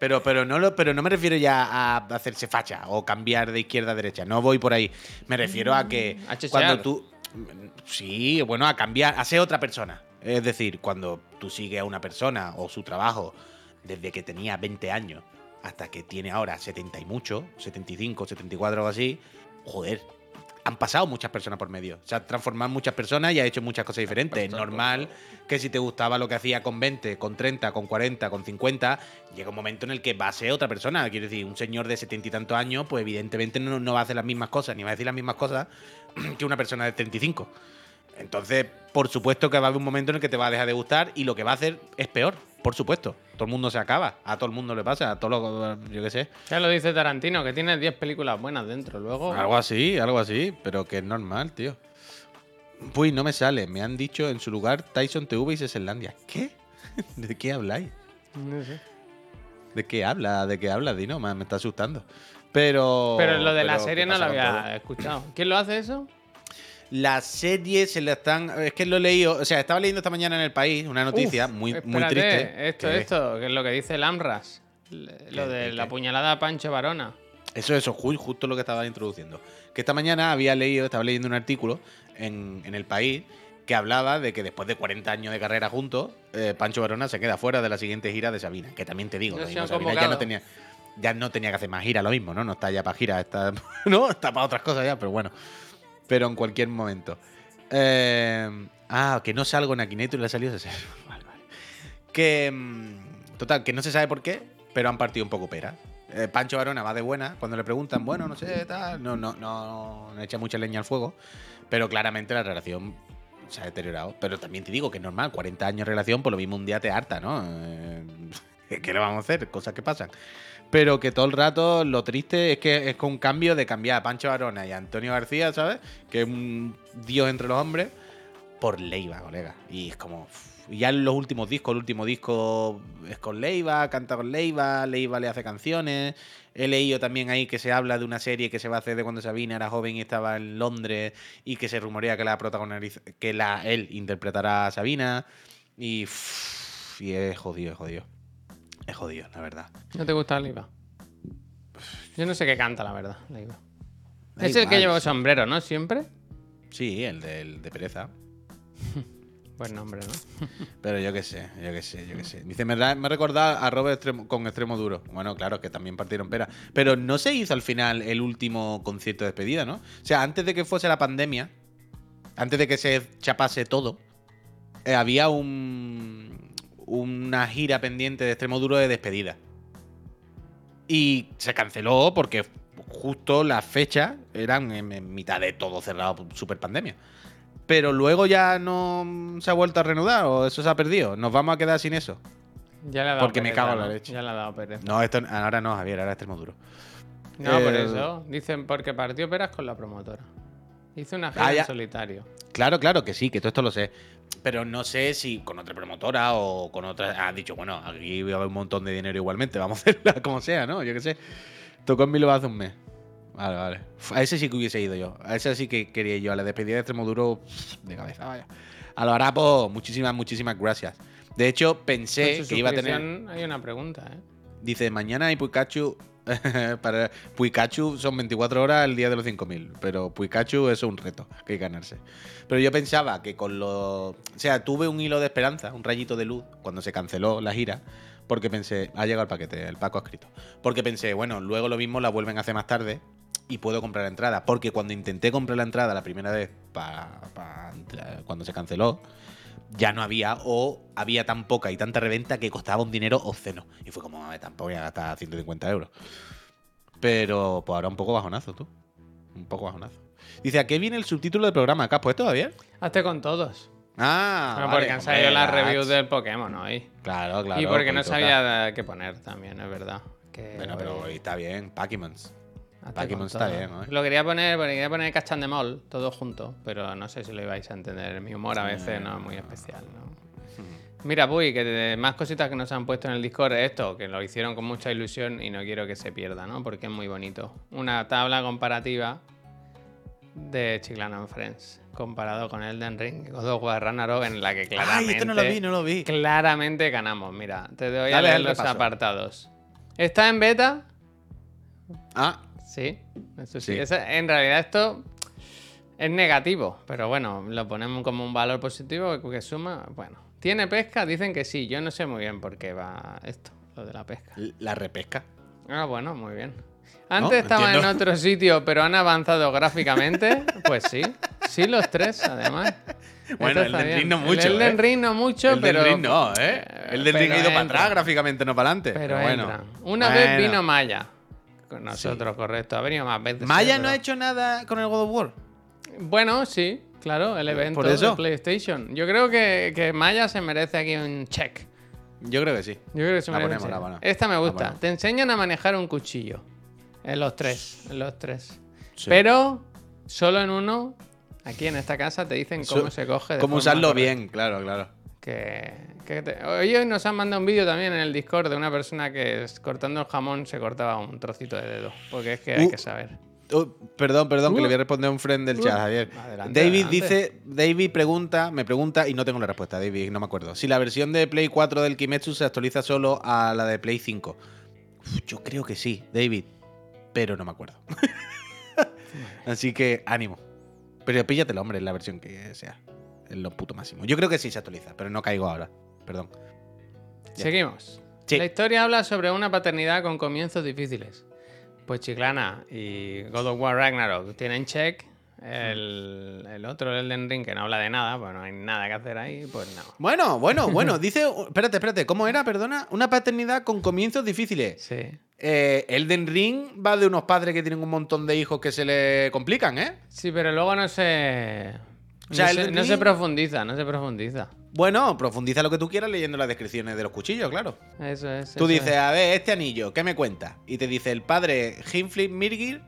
Pero, pero, no lo, pero no me refiero ya a hacerse facha o cambiar de izquierda a derecha. No voy por ahí. Me refiero a que A cuando tú. Sí, bueno, a cambiar, a ser otra persona. Es decir, cuando tú sigues a una persona o su trabajo desde que tenía 20 años hasta que tiene ahora 70 y mucho, 75, 74 o así, joder, han pasado muchas personas por medio. Se han transformado muchas personas y ha hecho muchas cosas diferentes. Es normal que si te gustaba lo que hacía con 20, con 30, con 40, con 50, llega un momento en el que va a ser otra persona. Quiero decir, un señor de 70 y tantos años, pues evidentemente no, no va a hacer las mismas cosas, ni va a decir las mismas cosas que una persona de 35. Entonces, por supuesto que va a haber un momento en el que te va a dejar de gustar y lo que va a hacer es peor, por supuesto. Todo el mundo se acaba, a todo el mundo le pasa, a todos los, yo qué sé. Ya lo dice Tarantino, que tiene 10 películas buenas dentro. Luego, Algo así, algo así, pero que es normal, tío. Uy, no me sale. Me han dicho en su lugar Tyson TV y Ceselandia. ¿Qué? ¿De qué habláis? no sé. ¿De qué habla? ¿De qué habla, Dino? Me, me está asustando. Pero. Pero lo de la serie ¿qué no lo había todo? escuchado. ¿Quién lo hace eso? La serie se la están. Es que lo he leído. O sea, estaba leyendo esta mañana en el país una noticia Uf, muy, muy triste. Esto, que- esto, que es lo que dice el Amras. Lo ¿Qué- de qué- la puñalada a Pancho Varona. Eso, eso, ju- justo lo que estaba introduciendo. Que esta mañana había leído, estaba leyendo un artículo en, en El País que hablaba de que después de 40 años de carrera juntos, eh, Pancho Varona se queda fuera de la siguiente gira de Sabina. Que también te digo, No mismo, Sabina ya no tenía. Ya no tenía que hacer más gira, lo mismo, ¿no? No está ya para gira, está. no, está para otras cosas ya, pero bueno. Pero en cualquier momento. Eh, ah, que no salgo en Akinator y le ha salido ese. Vale, vale. Que. mm, Total, que no se sabe por qué, pero han partido un poco pera. Eh, Pancho Varona va de buena cuando le preguntan, bueno, no sé, tal. No, no, no, no echa mucha leña al fuego. Pero claramente la relación se ha deteriorado. Pero también te digo que es normal, 40 años de relación, por lo mismo un día te harta, ¿no? Eh, ¿Qué le vamos a hacer? Cosas que pasan. Pero que todo el rato lo triste es que es con un cambio de cambiar a Pancho Varona y a Antonio García, ¿sabes? Que es un dios entre los hombres, por Leiva, colega. Y es como. ya en los últimos discos, el último disco es con Leiva, canta con Leiva, Leiva le hace canciones. He leído también ahí que se habla de una serie que se va a hacer de cuando Sabina era joven y estaba en Londres y que se rumorea que la protagoniza, que la, él interpretará a Sabina. Y, uf, y es jodido, es jodido. Es jodido, la verdad. ¿No te gusta la IVA? Yo no sé qué canta, la verdad, la IVA. Da Es el que lleva sombrero, ¿no? Siempre. Sí, el de, el de pereza. Buen nombre, ¿no? Pero yo qué sé, yo qué sé, yo qué sé. Dice, me, me recuerda a Robert con extremo duro. Bueno, claro, que también partieron pera. Pero no se hizo al final el último concierto de despedida, ¿no? O sea, antes de que fuese la pandemia, antes de que se chapase todo, eh, había un, una gira pendiente de extremo duro de despedida. Y se canceló porque justo las fechas eran en, en mitad de todo cerrado, super pandemia. Pero luego ya no se ha vuelto a reanudar o eso se ha perdido. Nos vamos a quedar sin eso. Ya le ha dado Porque me cago en la leche. Ya le ha dado pereza. No, esto ahora no, Javier, ahora es extremo duro. No, por Eh, eso. Dicen porque partió peras con la promotora. Hizo una gira Ah, en solitario. Claro, claro que sí, que todo esto lo sé. Pero no sé si con otra promotora o con otra. Han dicho, bueno, aquí va a haber un montón de dinero igualmente, vamos a hacerla como sea, ¿no? Yo qué sé. Tocó en Bilbao hace un mes. Vale, vale. A ese sí que hubiese ido yo. A ese sí que quería yo. A la despedida de Extremoduro, de cabeza, vaya. A los harapos, muchísimas, muchísimas gracias. De hecho, Con pensé su que iba a tener. Hay una pregunta, ¿eh? Dice, mañana hay Pikachu. para Pikachu son 24 horas el día de los 5000, pero Pikachu es un reto que hay que ganarse. Pero yo pensaba que con los. O sea, tuve un hilo de esperanza, un rayito de luz, cuando se canceló la gira, porque pensé, ha llegado el paquete, el Paco ha escrito. Porque pensé, bueno, luego lo mismo la vuelven a hacer más tarde y puedo comprar la entrada. Porque cuando intenté comprar la entrada la primera vez, pa- pa- cuando se canceló, ya no había o había tan poca y tanta reventa que costaba un dinero obsceno. Y fue como, "A ver, tampoco voy a gastar 150 euros. Pero pues ahora un poco bajonazo, tú. Un poco bajonazo. Dice, ¿a qué viene el subtítulo del programa? ¿Qué has puesto, Javier? Hazte con todos. Ah, Bueno, vale, porque han salido las reviews del Pokémon hoy. Claro, claro. y porque no pues toca. sabía qué poner también, es verdad. Que Bueno, pero hoy- hoy está bien, Pokémons. Está bien, ¿no? Lo quería poner, porque quería poner Cachandemol, todo junto, pero no sé si lo ibais a entender. Mi humor a veces no es muy especial, ¿no? Mira, Puy, que de- más cositas que nos han puesto en el Discord es esto, que lo hicieron con mucha ilusión y no quiero que se pierda, ¿no? Porque es muy bonito. Una tabla comparativa de Chiclana and Friends, comparado con Elden Ring, God of War Ragnarok, en la que claramente... Ay, esto no lo vi, no lo vi. Claramente ganamos. Mira, te doy a leer los repaso. apartados. Está en beta, Ah, Sí, eso sí. Sí. Esa- en realidad esto es negativo, pero bueno, lo ponemos como un valor positivo que, suma. Bueno, ¿tiene pesca? Dicen que sí. Yo no sé muy bien por qué va esto, lo de la pesca. la repesca. Ah, bueno, muy bien. Antes estaban entiendo. en otro sitio, pero han avanzado gráficamente. Pues sí, sí los tres, además. Bueno, el del. Ring no mucho, El ¿eh? Ring no mucho, el pero. del Ring no, ¿eh? El del Ring ha ido para atrás gráficamente, no para adelante. Pero, Pero, bueno. entra. Una vez vino Maya. Con nosotros, correcto. Ha venido más veces. Maya no ha hecho nada con el God of War. Bueno, sí, claro, el evento de PlayStation. Yo creo que, que Maya se merece aquí un check. Yo creo que sí. Yo creo que se La merece un ponemos, check. la ponemos. Esta me gusta. Te enseñan a manejar un cuchillo. En los tres. En los tres. Sí. Pero solo en uno. Aquí en esta casa te dicen cómo se coge. de Cómo forma usarlo correcta. bien, claro, claro. Que, que te- Hoy nos han mandado un vídeo también en el Discord de una persona que es- cortando el jamón se cortaba un trocito de dedo. Porque es que hay Uh. que saber. Oh, perdón, perdón, que Uh. le voy a responder a un friend del Uh. chat, Javier. Adelante, David adelante. dice, David pregunta, me pregunta y no tengo la respuesta, David, no me acuerdo. Si la versión de Play 4 del Kimetsu se actualiza solo a la de Play 5. Uf, yo creo que sí, David, pero no me acuerdo. Así que ánimo. Pero píllatelo, hombre, en la versión que sea. En lo puto máximo. Yo creo que sí se actualiza, pero no caigo ahora. Perdón. Ya. Seguimos. Sí. La historia habla sobre una paternidad con comienzos difíciles. Pues Chiclana y God of War Ragnarok tienen check. El, el otro, el Elden Ring, que no habla de nada, pues no hay nada que hacer ahí, pues no. Bueno, bueno, bueno. Dice, espérate, espérate, ¿cómo era? Perdona. Una paternidad con comienzos difíciles. Sí. Eh, Elden Ring va de unos padres que tienen un montón de hijos que se le complican, ¿eh? Sí, pero luego no se. O sea, no, se, no se profundiza, no se profundiza. Bueno, profundiza lo que tú quieras leyendo las descripciones de los cuchillos, claro. Eso es. Tú eso dices, es. a ver, este anillo, ¿qué me cuenta? Y te dice, el padre Hinflip Mirgir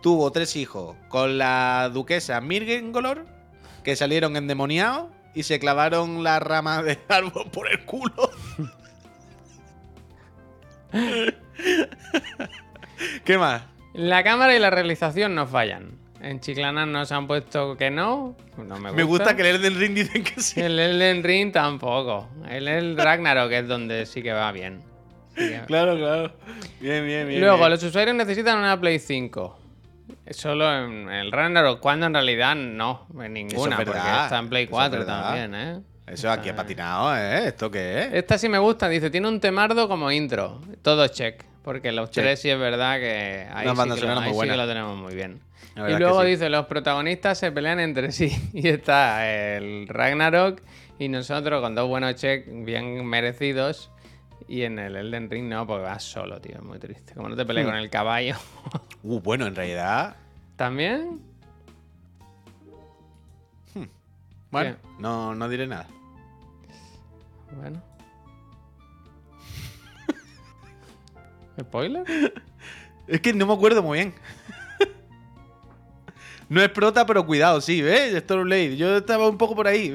tuvo tres hijos con la duquesa Mirgengolor que salieron endemoniados y se clavaron la rama del árbol por el culo. ¿Qué más? La cámara y la realización no fallan. En Chiclana nos han puesto que no. No me gusta. Me gusta que el Elden Ring dicen que sí. El Elden Ring tampoco. El, el Ragnarok es donde sí que va bien. Sí que- Claro, claro. Bien, bien, bien. Luego, bien. los usuarios necesitan una Play 5. Solo en el Ragnarok, cuando en realidad no, en ninguna, verdad, porque está en Play eso es 4 verdad. también, ¿eh? Eso aquí ha patinado, ¿eh? ¿Esto qué es? Esta sí me gusta, dice, tiene un temardo como intro. Todo check. Porque los tres sí es verdad que ahí, sí que, lo, muy ahí sí que lo tenemos muy bien. Y que luego dice, los protagonistas se pelean entre sí. Y está el Ragnarok y nosotros con dos buenos checks bien merecidos. Y en el Elden Ring no, porque vas solo, tío. Es muy triste. Como no te Hmm. pelees con el caballo. Uh, bueno, en realidad. ¿También? Bueno, no, no diré nada. Bueno. ¿Spoiler? Es que no me acuerdo muy bien. No es prota, pero cuidado, sí, ¿ves? Stormblade. Yo estaba un poco por ahí.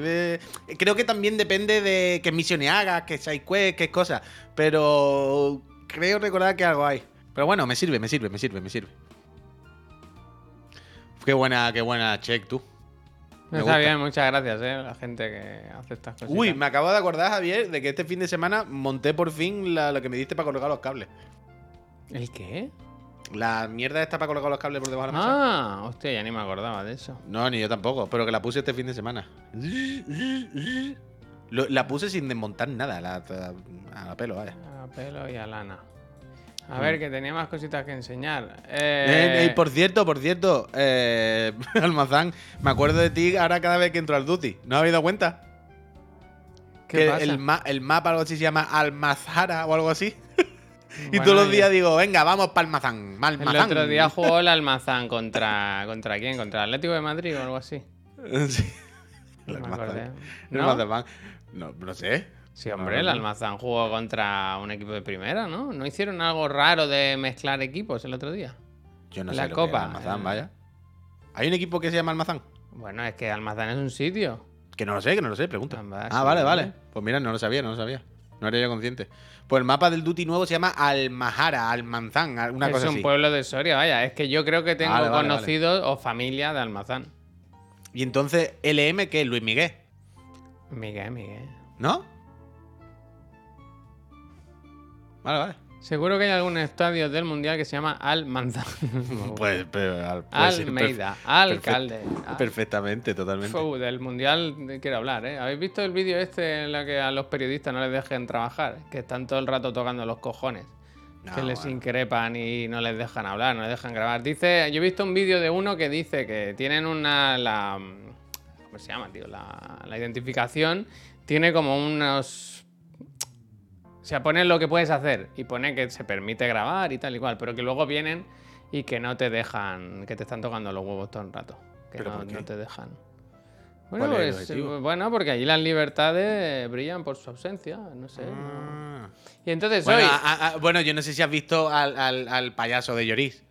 Creo que también depende de qué misiones hagas, qué side quest, qué cosas. Pero creo recordar que algo hay. Pero bueno, me sirve, me sirve, me sirve, me sirve. Qué buena, qué buena check tú. Me Está gusta. bien, muchas gracias, eh, la gente que hace estas cosas. Uy, me acabo de acordar, Javier, de que este fin de semana monté por fin la- lo que me diste para colgar los cables. ¿El qué? La mierda esta para colgar los cables por debajo de la mesa. Ah, hostia, ya ni me acordaba de eso. No, ni yo tampoco, pero que la puse este fin de semana. Lo- la puse sin desmontar nada, la, a la pelo, vaya. A pelo y a lana. A Mm. ver, que tenía más cositas que enseñar. Eh, Eh, eh, por cierto, por cierto, eh, Almazán, me acuerdo de ti ahora cada vez que entro al Duty. ¿No habéis dado cuenta? ¿Qué que pasa? El, ma- el mapa, algo así, se llama Almazara o algo así. y Bueno, todos los días digo, venga, vamos para Almazán. El otro día jugó el Almazán contra. ¿Contra quién? ¿Contra el Atlético de Madrid o algo así? sí. No El Almazán. ¿No? No, no sé. Sí, hombre, No, el. Almazán jugó contra un equipo de primera, ¿no? ¿No hicieron algo raro de mezclar equipos el otro día? Yo no La sé lo Copa, que es Almazán, eh. vaya. ¿Hay un equipo que se llama Almazán? Bueno, es que Almazán es un sitio. Que no lo sé, que no lo sé, pregunta. Ah, sí, vale, vale. Pues mira, no lo sabía, no lo sabía. No era yo consciente. Pues el mapa del Duty nuevo se llama Almajara, Almanzán, una es cosa un pueblo de Soria, vaya. Es que yo creo que tengo Vale, vale, vale. conocidos o familia de Almazán. Y entonces, LM, es Luis Miguel, Miguel, Miguel. ¿no? Vale, vale. Seguro que hay algún estadio del mundial que se llama Almanzán. Pues, pero, al- Almeida, alcalde. perfe- Perfectamente, totalmente. Del mundial quiero hablar, ¿eh? ¿Habéis visto el vídeo este en el que a los periodistas no les dejen trabajar? Que están todo el rato tocando los cojones. que les bueno. increpan y no les dejan hablar, no les dejan grabar. Dice, yo he visto un vídeo de uno que dice que tienen una la ¿cómo se llama, tío? La, la identificación tiene como unos sea, pone lo que puedes hacer y pone que se permite grabar y tal y cual, pero que luego vienen y que no te dejan, que te están tocando los huevos todo el rato, que ¿Pero no, por qué? no te dejan. Bueno, ¿Cuál es el pues, eh, bueno, porque allí las libertades brillan por su ausencia, no sé. Ah. Y entonces Bueno, hoy... a- a- a- bueno, yo no sé si has visto al, al- al payaso de Lloris.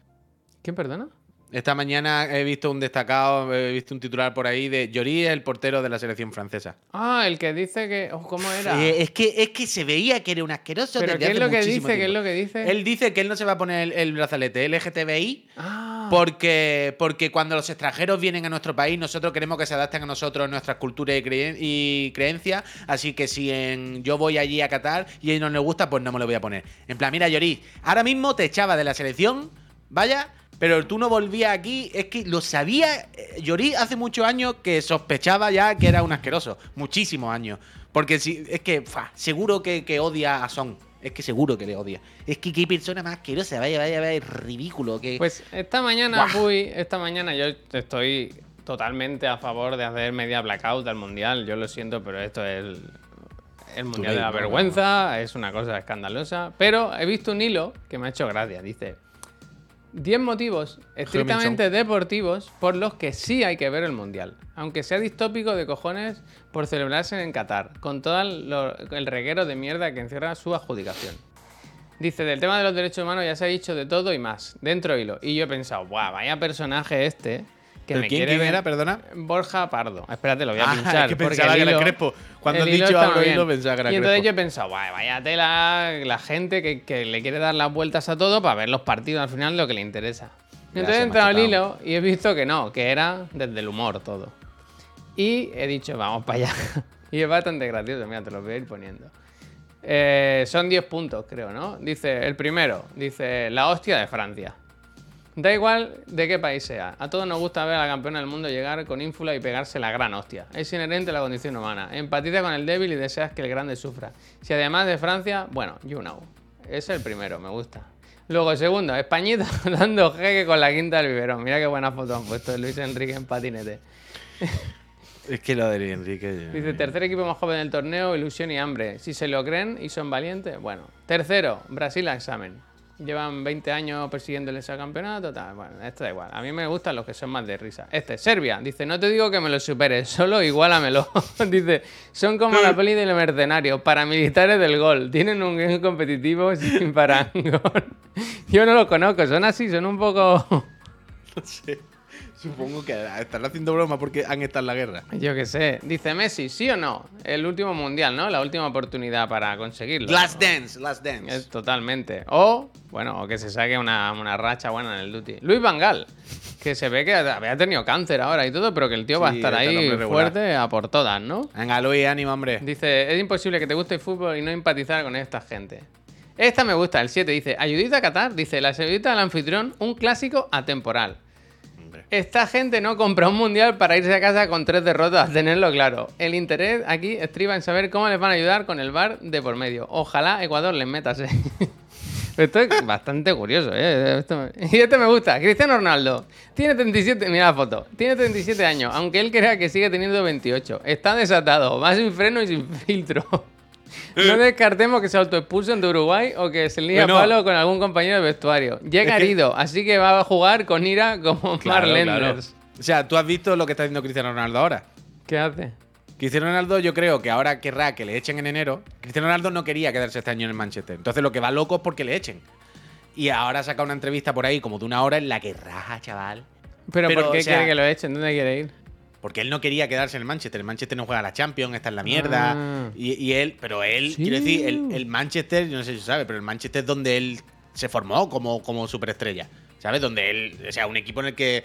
¿Quién perdona? Esta mañana he visto un destacado, he visto un titular por ahí de Lloris es el portero de la selección francesa. Ah, el que dice que. oh, ¿Cómo era? Eh, es, que, es que se veía que era un asqueroso. ¿Pero qué es lo que dice? ¿Qué es lo que dice? Él dice que él no se va a poner el, el brazalete LGTBI Ah, porque, porque cuando los extranjeros vienen a nuestro país, nosotros queremos que se adapten a nosotros, nuestras culturas y, creen- y creencias. Así que si en, yo voy allí a Qatar y a ellos no les gusta, pues no me lo voy a poner. En plan, mira, Lloris, ahora mismo te echaba de la selección, vaya. Pero tú no volvías aquí, es que lo sabía. eh, Lloris hace muchos años que sospechaba ya que era un asqueroso. Muchísimos años. Porque si, es que, fa, seguro que, que odia a Son. Es que seguro que le odia. Es que qué persona más asquerosa. Vaya, vaya, vaya, es ridículo. Que... pues esta mañana. Puy, esta mañana yo estoy totalmente a favor de hacer media blackout al mundial. Yo lo siento, pero esto es el, el mundial de la vergüenza, es una cosa escandalosa. Pero he visto un hilo que me ha hecho gracia. Dice: 10 motivos estrictamente deportivos por los que sí hay que ver el mundial. Aunque sea distópico de cojones por celebrarse en Qatar, con todo el, reguero de mierda que encierra su adjudicación. Dice, del tema de los derechos humanos ya se ha dicho de todo y más, dentro hilo. Y yo he pensado, guau, vaya personaje este que ¿Pero me quién, quiere quién ver- era, perdona? Borja Pardo. Espérate, lo voy a Ah, pinchar. es que pensaba que era Crespo. Cuando has dicho algo hilo, pensaba que era Y entonces Crespo. yo he pensado, vaya tela la gente que, que le quiere dar las vueltas a todo para ver los partidos al final lo que le interesa. Ya entonces he entrado al hilo y he visto que no, que era desde el humor todo. Y he dicho, vamos para allá. y es bastante gracioso, mira, te lo voy a ir poniendo. Eh, son 10 puntos, creo, ¿no? Dice, el primero, dice, la hostia de Francia. Da igual de qué país sea. A todos nos gusta ver a la campeona del mundo llegar con ínfula y pegarse la gran hostia. Es inherente a la condición humana. Empatiza con el débil y deseas que el grande sufra. Si además de Francia, bueno, you know. Es el primero, me gusta. Luego, segundo, Españita dando jeque con la quinta del biberón. Mira qué buena foto han puesto de Luis Enrique en patinete. Es que lo de Enrique. Dice, tercer equipo más joven del torneo, ilusión y hambre. Si se lo creen y son valientes, bueno. Tercero, Brasil a examen. Llevan 20 años persiguiendo ese campeonato, tal. Bueno, esto da igual. A mí me gustan los que son más de risa. Este, Serbia. Dice, no te digo que me lo superes, solo igualamelo. Dice, son como la peli del mercenario, paramilitares del gol. Tienen un game competitivo sin parangón. Yo no los conozco, son así, son un poco... No sé. Supongo que están haciendo broma porque han estado en la guerra. Yo qué sé. Dice Messi, ¿sí o no? El último mundial, ¿no? La última oportunidad para conseguirlo. Last Dance, Last Dance. Es totalmente. O, bueno, o que se saque una, una racha buena en el duty. Luis Vangal. Que se ve que había tenido cáncer ahora y todo, pero que el tío va a estar ahí fuerte a por todas, ¿no? Venga, Luis, ánimo, hombre. Dice, es imposible que te guste el fútbol y no empatizar con esta gente. Esta me gusta, el 7 dice, ayudita a Qatar, dice, la ayudita del anfitrión, un clásico atemporal. Esta gente no compra un mundial para irse a casa con tres derrotas, tenerlo claro. El interés aquí estriba en saber cómo les van a ayudar con el bar de por medio. Ojalá Ecuador les metase. Esto es bastante curioso, ¿eh? Esto me- Y este me gusta. Cristiano Ronaldo. Tiene 37... Mira la foto. Tiene 37 años, aunque él crea que sigue teniendo 28. Está desatado. Va sin freno y sin filtro. No descartemos que se autoexpulsen de Uruguay o que se líe a Bueno. palo con algún compañero de vestuario. Llega que- herido, así que va a jugar con ira como Claro. O sea, tú has visto lo que está haciendo Cristiano Ronaldo ahora. ¿Qué hace? Cristiano Ronaldo, yo creo que ahora querrá que le echen en enero. Cristiano Ronaldo no quería quedarse este año en el Manchester. Entonces lo que va loco es porque le echen. Y ahora saca una entrevista por ahí como de una hora en la que raja, chaval. ¿Pero, Pero, por qué o sea- quiere que lo echen? ¿Dónde quiere ir? Porque él no quería quedarse en el Manchester. El Manchester no juega la Champions, está en la mierda. Ah. Y, y él, pero él, Sí. quiero decir, el, el Manchester, yo no sé si sabe, pero el Manchester es donde él se formó como, como superestrella. ¿Sabes? Donde él, o sea, un equipo en el que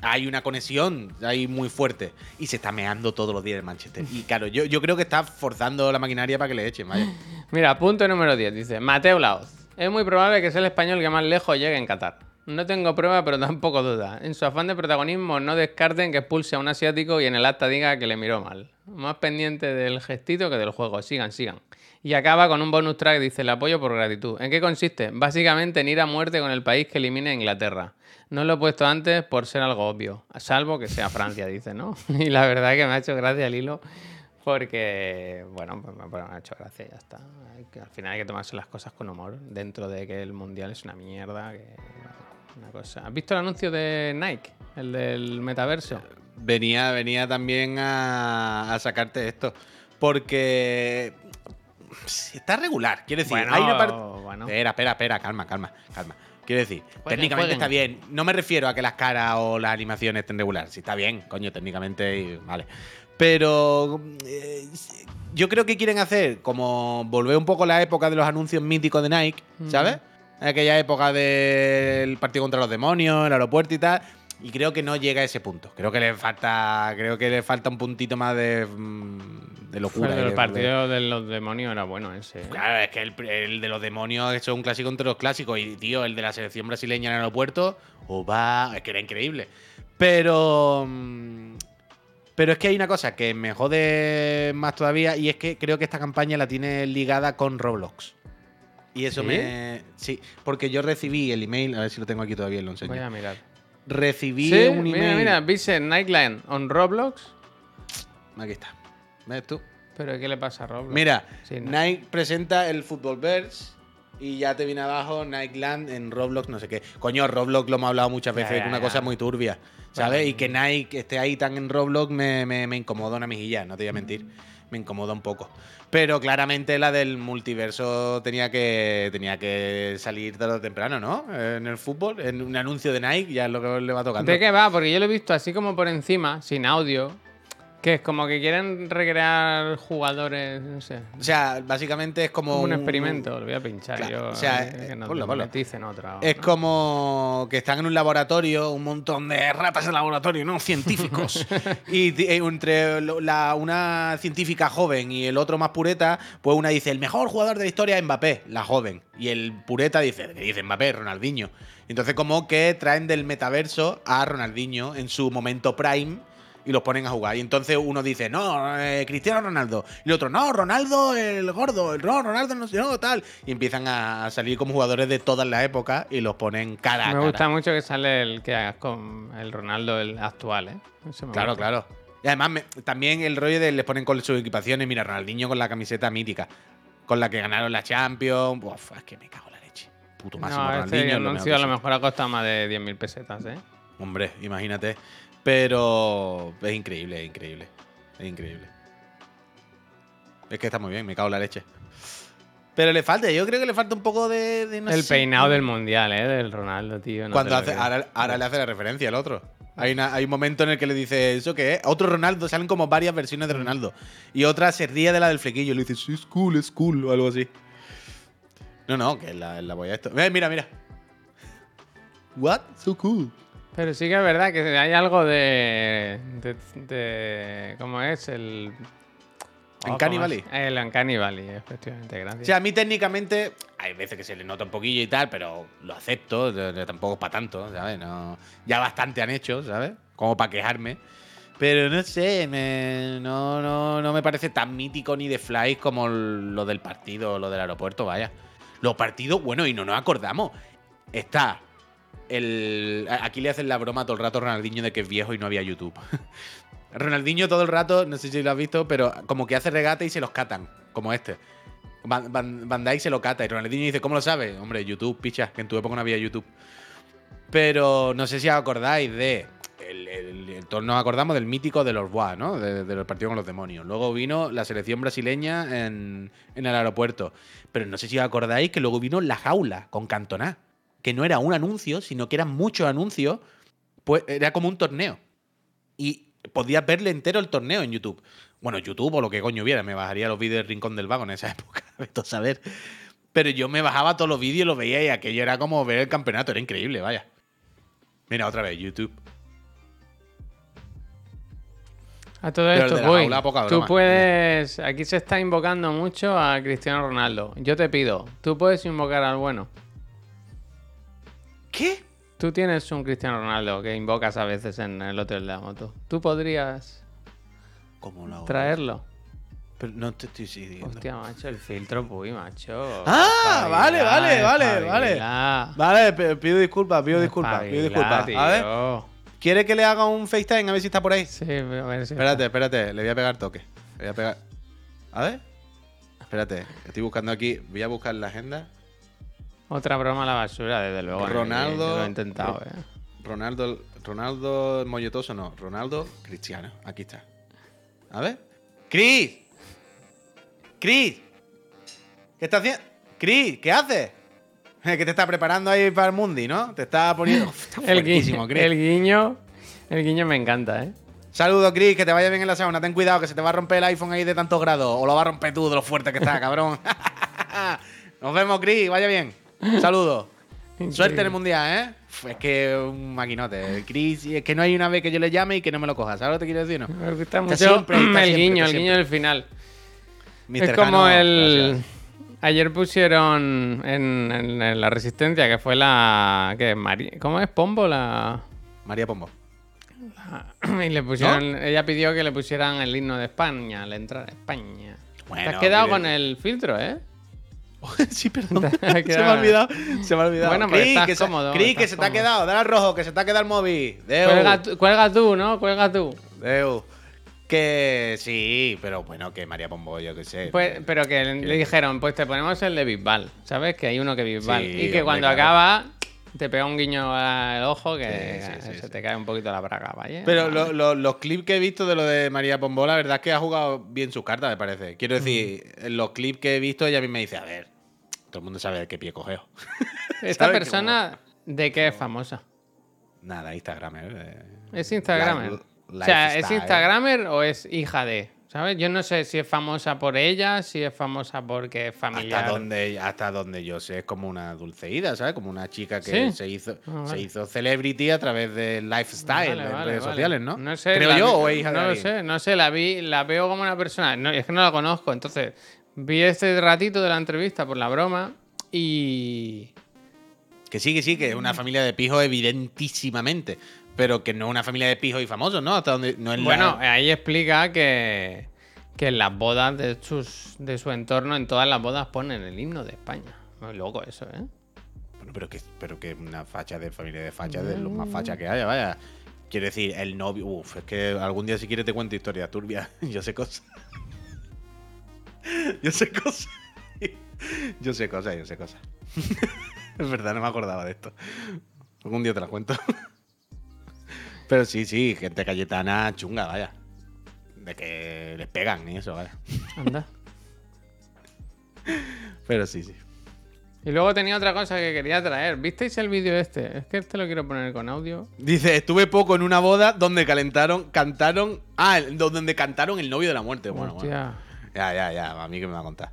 hay una conexión ahí muy fuerte. Y se está meando todos los días el Manchester. Y claro, yo, yo creo que está forzando la maquinaria para que le echen, vaya. Mira, punto número 10. Dice, Mateo Laoz. Es muy probable que sea el español que más lejos llegue en Qatar. No tengo prueba, pero tampoco duda. En su afán de protagonismo, no descarten que expulse a un asiático y en el acta diga que le miró mal. Más pendiente del gestito que del juego. Sigan, sigan. Y acaba con un bonus track, dice, el apoyo por gratitud. ¿En qué consiste? Básicamente en ir a muerte con el país que elimine a Inglaterra. No lo he puesto antes por ser algo obvio, salvo que sea Francia, dice, ¿no? Y la verdad es que me ha hecho gracia el hilo porque, bueno, pues me, ha hecho gracia ya está. Al final hay que tomarse las cosas con humor, dentro de que el mundial es una mierda, una cosa. ¿Has visto el anuncio de Nike, el del metaverso? Venía, venía también a, a sacarte esto. Porque está regular. Quiero decir, Bueno, hay una parte. bueno. Espera, espera, espera, calma, calma, calma. Quiero decir, técnicamente jueguen. está bien. No me refiero a que las caras o las animaciones estén regulares. Sí, está bien, coño, técnicamente, y- vale. Pero eh, yo creo que quieren hacer como volver un poco a la época de los anuncios míticos de Nike, ¿sabes? Aquella época del partido contra los demonios, el aeropuerto y tal. Y creo que no llega a ese punto. Creo que le falta. Creo que le falta un puntito más de. mm, de locura. el y de- partido de los demonios era bueno ese. ¿eh? Claro, es que el, el de los demonios es un clásico entre los clásicos. Y, tío, el de la selección brasileña en el aeropuerto, o va. Es que era increíble. Pero. mm, Pero es que hay una cosa que me jode más todavía. Y es que creo que esta campaña la tiene ligada con Roblox. Y eso ¿Sí? me. Sí, porque yo recibí el email. A ver si lo tengo aquí todavía, lo enseño. Voy a mirar. Recibí Sí, un email. mira, mira, Vincent Nightline on Roblox. Aquí está. ¿Ves tú? ¿Pero qué le pasa a Roblox? Mira, Sí, no. Nike presenta el Footballverse y ya te viene abajo Nikeland en Roblox, no sé qué. Coño, Roblox lo hemos hablado muchas veces, es una ya. cosa muy turbia, ¿sabes? Bueno. Y que Nike esté ahí tan en Roblox me, me, me incomoda una mejilla, no te voy a mentir. Me incomoda un poco. Pero claramente la del multiverso tenía que, tenía que salir tarde o temprano, ¿no? En el fútbol, en un anuncio de Nike, ya es lo que le va tocando. ¿De qué va? Porque yo lo he visto así como por encima, sin audio. Que es como que quieren recrear jugadores, no sé. O sea, básicamente es como Como un experimento, lo voy a pinchar Claro, yo. o sea, eh, que eh, no ponlo, te ponlo. metéis en otra. Es ¿no? como que están en un laboratorio, un montón de ratas en laboratorio, ¿no? Científicos. y eh, entre la- una científica joven y el otro más pureta, pues una dice, el mejor jugador de la historia es Mbappé, la joven. Y el pureta dice, ¿qué dice Mbappé? Ronaldinho. Entonces como que traen del metaverso a Ronaldinho en su momento prime y los ponen a jugar. Y entonces uno dice, no, eh, Cristiano Ronaldo. Y el otro, no, Ronaldo el gordo, el no, Ronaldo no no, tal. Y empiezan a salir como jugadores de todas las épocas y los ponen cara a Me cara. gusta mucho que sale el que hagas con el Ronaldo el actual, ¿eh? Claro, gusta. claro. Y además me- también el rollo de les ponen con sus equipaciones. Mira, Ronaldinho con la camiseta mítica, con la que ganaron la Champions. Uf, es que me cago en la leche. Puto máximo No, Ronaldinho. este es lo anuncio a lo mejor ha costado más de 10.000 pesetas, ¿eh? Hombre, imagínate. Pero es increíble, es increíble. Es increíble. Es que está muy bien, me cago en la leche. Pero le falta, yo creo que le falta un poco de. de no el sé, peinado del mundial, ¿eh? Del Ronaldo, tío. no Cuando hace, ahora, ahora le hace la referencia al otro. Hay, una- hay un momento en el que le dice, ¿eso qué es? Otro Ronaldo, salen como varias versiones de Ronaldo. Y otra se ríe de la del flequillo. Le dice, sí, es cool, es cool, o algo así. No, no, que es la, la voy a esto. Eh, mira, mira. What? So cool. Pero sí que es verdad que hay algo de. de, de- ¿Cómo es? El. ¿En Oh, Canny ¿cómo Valley? El Uncanny Valley, efectivamente, O gracias. sea, a mí técnicamente hay veces que se le nota un poquillo y tal, pero lo acepto, tampoco es para tanto, ¿sabes? No, ya bastante han hecho, ¿sabes? Como para quejarme. Pero no sé, me- no, no, no me parece tan mítico ni de fly como lo del partido o lo del aeropuerto, vaya. Los partidos, bueno, y no nos acordamos. Está el. Aquí le hacen la broma todo el rato a Ronaldinho de que es viejo y no había YouTube. Ronaldinho todo el rato, no sé si lo has visto, pero como que hace regate y se los catan, como este. Van, Van, se lo cata y Ronaldinho dice, ¿cómo lo sabes? Hombre, YouTube, picha, que en tu época no había YouTube. Pero no sé si os acordáis de. El, todos nos acordamos del mítico de los Bois, ¿no? De, de los partidos con los demonios. Luego vino la selección brasileña en, en el aeropuerto. Pero no sé si os acordáis que luego vino la jaula con Cantona. Que no era un anuncio, sino que eran muchos anuncios. Pues era como un torneo. Y podías verle entero el torneo en YouTube. Bueno, YouTube o lo que coño hubiera. Me bajaría los vídeos del Rincón del Vago en esa época. A saber. Pero yo me bajaba todos los vídeos y los veía y aquello era como ver el campeonato. Era increíble, vaya. Mira, otra vez, YouTube. A todo Pero esto, voy. Tú puedes. Aquí se está invocando mucho a Cristiano Ronaldo. Yo te pido, tú puedes invocar al bueno. ¿Qué? Tú tienes un Cristiano Ronaldo que invocas a veces en el hotel de la moto. Tú podrías ¿Cómo lo hago? traerlo. Pero no te estoy siguiendo. Hostia, macho, el filtro, puy, macho. Ah, vale, vale, vale, vale. Vale, pido disculpas, pido disculpas, pido disculpas. A ver. ¿quiere que le haga un FaceTime? A ver si está por ahí. Sí, a ver si. Espérate, espérate, le voy a pegar toque. Le voy a pegar. A ver. Espérate, estoy buscando aquí. Voy a buscar la agenda. Otra broma a la basura, desde luego. ¿eh? Ronaldo- Lo he intentado, eh. Ronaldo, Ronaldo molletoso no, Ronaldo Cristiano. Aquí está. A ver. ¡Cris! ¡Cris! ¿Qué estás haciendo? ¡Cris! ¿Qué haces? Que te está preparando ahí para el Mundi, ¿no? Te está poniendo. Está El, guiño, Chris. el guiño. El guiño me encanta, ¿eh? Saludos, Chris, que te vaya bien en la sauna. Ten cuidado, que se te va a romper el iPhone ahí de tantos grados. O lo va a romper tú de lo fuerte que está, cabrón. Nos vemos, Chris. Vaya bien. Saludos. Suerte en el mundial, ¿eh? Es que un maquinote. El Chris, es que no hay una vez que yo le llame y que no me lo coja. ¿Sabes lo que quiero decir? No? Me gusta mucho siempre, está el siempre, guiño, el guiño del final. Mr. es como el. gracias. Ayer pusieron en, en- en la Resistencia, que fue la. ¿Qué? Mari- ¿Cómo es? ¿Pombo? La. María Pombo. y le pusieron. Ella pidió que le pusieran el himno de España al entrar a España. Bueno, Te has quedado con el filtro, ¿eh? sí, perdón. Se me ha olvidado. Se me ha olvidado. Bueno, pero Chris, estás que se- cómodo, estás que se te ha quedado. Dale al rojo, que se te ha quedado el móvil. Deu. Cuelga, tú- cuelga tú, ¿no? Cuelga tú. Deu. Que sí, pero bueno, que María Pombo, yo qué sé. Pues, pero que le dijeron, pues te ponemos el de Bisbal, ¿sabes? Que hay uno que Bisbal. Sí, y que cuando acaba, te pega un guiño al ojo que Sí, sí, sí, se te cae un poquito la braga, ¿vale? Pero lo- lo- los clips que he visto de lo de María Pombo, la verdad es que ha jugado bien sus cartas, me parece. Quiero decir, en los clips que he visto, ella a mí me dice, a ver, todo el mundo sabe de qué pie cogeo. Esta persona, ¿de qué es famosa? Nada, Instagram, ¿eh? ¿Es Instagramer? Life- o sea, ¿es. Instagramer o es hija de? ¿Sabes? Yo no sé si es famosa por ella, si es famosa porque es familiar. Hasta donde, hasta donde yo sé, es como una dulceída, ¿sabes? Como una chica que Sí. se, hizo, Ah, vale. se hizo celebrity a través del lifestyle Vale, en vale, redes sociales, ¿no? No sé. Creo la yo, o es hija de No lo sé, no sé, la vi, la veo como una persona. No, es que no la conozco, entonces vi este ratito de la entrevista por la broma y. Que sí, que sí, que es una familia de pijos evidentísimamente. Pero que no es una familia de pijos y famosos, ¿no? Hasta donde no es la- Bueno, ahí explica que, que en las bodas de, sus, de su entorno, en todas las bodas ponen el himno de España. Muy loco eso, ¿eh? Bueno, pero que, pero que una facha de familia de fachas de los más fachas que haya, vaya. Quiero decir, el novio. Uf, es que algún día si quieres te cuento historias turbias. Yo sé cosas. yo sé cosas. yo sé cosas, yo sé cosas. es verdad, no me acordaba de esto. Algún día te la cuento. Pero sí, sí, gente cayetana chunga, vaya. De que les pegan y eso, vaya. Anda. Pero sí, sí. Y luego tenía otra cosa que quería traer. ¿Visteis el vídeo este? Es que este lo quiero poner con audio. Dice, estuve poco en una boda donde calentaron, cantaron. Ah, donde cantaron el novio de la muerte. Bueno, bueno. Ya, ya, ya. A mí que me va a contar.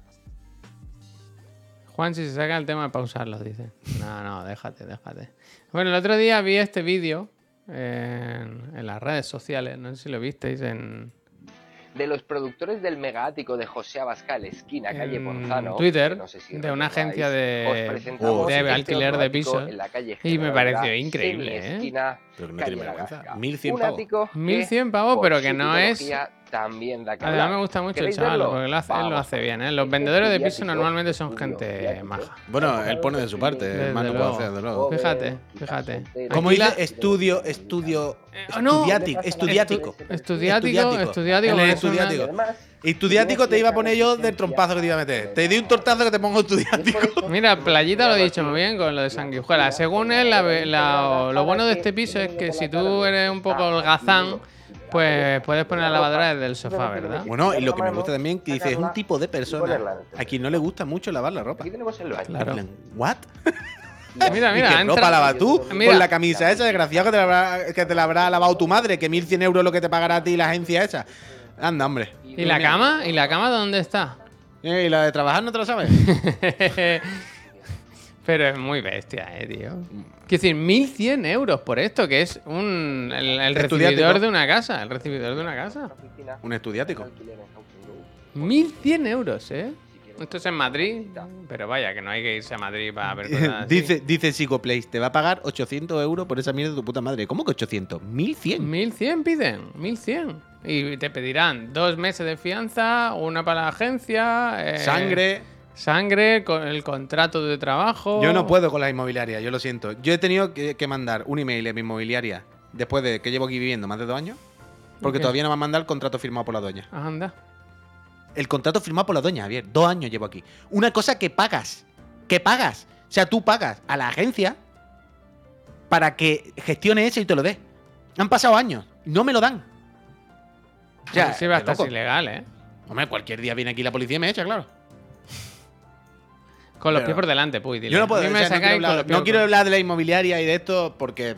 Juan, si se saca el tema de pausarlo, dice. No, no, déjate, déjate. Bueno, el otro día vi este vídeo en, en las redes sociales. No sé si lo visteis en, de los productores del megaático de José Abascal, esquina calle Ponzano. Twitter no sé si de una agencia de, presentamos de este alquiler de pisos. en la calle Y me pareció increíble, ¿eh? semiesquina, Pero no calle tiene vergüenza. Vasca. 1100 Un pavos. ático que, 1100 pavos, pero que no es. También da que Además me gusta mucho el ¿Queréis chaval, verlo? porque lo hace- él lo hace bien. ¿eh? Los vendedores de pisos estudiático, normalmente son gente maja. Bueno, él pone de su parte, Desde más no puedo luego. hacer, desde luego. Fíjate, fíjate. Como Aquí dice, la- estudio, estudio, Eh, oh, no. estudiático, estudiático. Estudiático, estudiático, el estudiático. Estudiático te iba a poner yo del trompazo que te iba a meter. Te di un tortazo que te pongo estudiático. Mira, Playita lo ha dicho muy bien con lo de sanguijuela. Según él, la- la- lo bueno de este piso es que si tú eres un poco holgazán, pues puedes poner la lavadora desde el sofá, ¿verdad? Bueno, y lo que me gusta también que dice, es un tipo de persona a quien no le gusta mucho lavar la ropa. Aquí tenemos el baño. Claro. ¿What? Mira, ¿Y mira, qué ha ropa lavas tú? Mira. Con la camisa esa, desgraciado, que te, la habrá, que te la habrá lavado tu madre, que 1100 euros es lo que te pagará a ti la agencia esa. Anda, hombre. ¿Y la cama? ¿Y la cama dónde está? Eh, ¿Y la de trabajar no te lo sabes? Pero es muy bestia, eh, tío. Quiero decir, 1100 euros por esto, que es un, el, el recibidor de una casa. El recibidor de una casa. Un estudiático. alquiler en Housing Group. 1100 euros, ¿eh? Esto es en Madrid, pero vaya, que no hay que irse a Madrid para ver cosas así. dice, dice Psicoplace, te va a pagar 800 euros por esa mierda de tu puta madre. ¿Cómo que 800? 1100. 1100 piden, 1100. Y te pedirán dos meses de fianza, una para la agencia, eh, Sangre. Sangre, con el contrato de trabajo. Yo no puedo con la inmobiliaria, yo lo siento. Yo he tenido que, que mandar un email a mi inmobiliaria después de que llevo aquí viviendo más de dos años, porque todavía no me han mandado el contrato firmado por la doña. Ah, Anda. El contrato firmado por la doña, Javier. Dos años llevo aquí. Una cosa que pagas. Que pagas. O sea, tú pagas a la agencia para que gestione eso y te lo dé. Han pasado años. No me lo dan. O sea, sí, va a de estar loco. ilegal, ¿eh? Hombre, cualquier día viene aquí la policía y me echa, claro. Con los pies por delante, puy. dile. Yo no puedo, o sea, no quiero, hablar, no quiero de la inmobiliaria y de esto porque.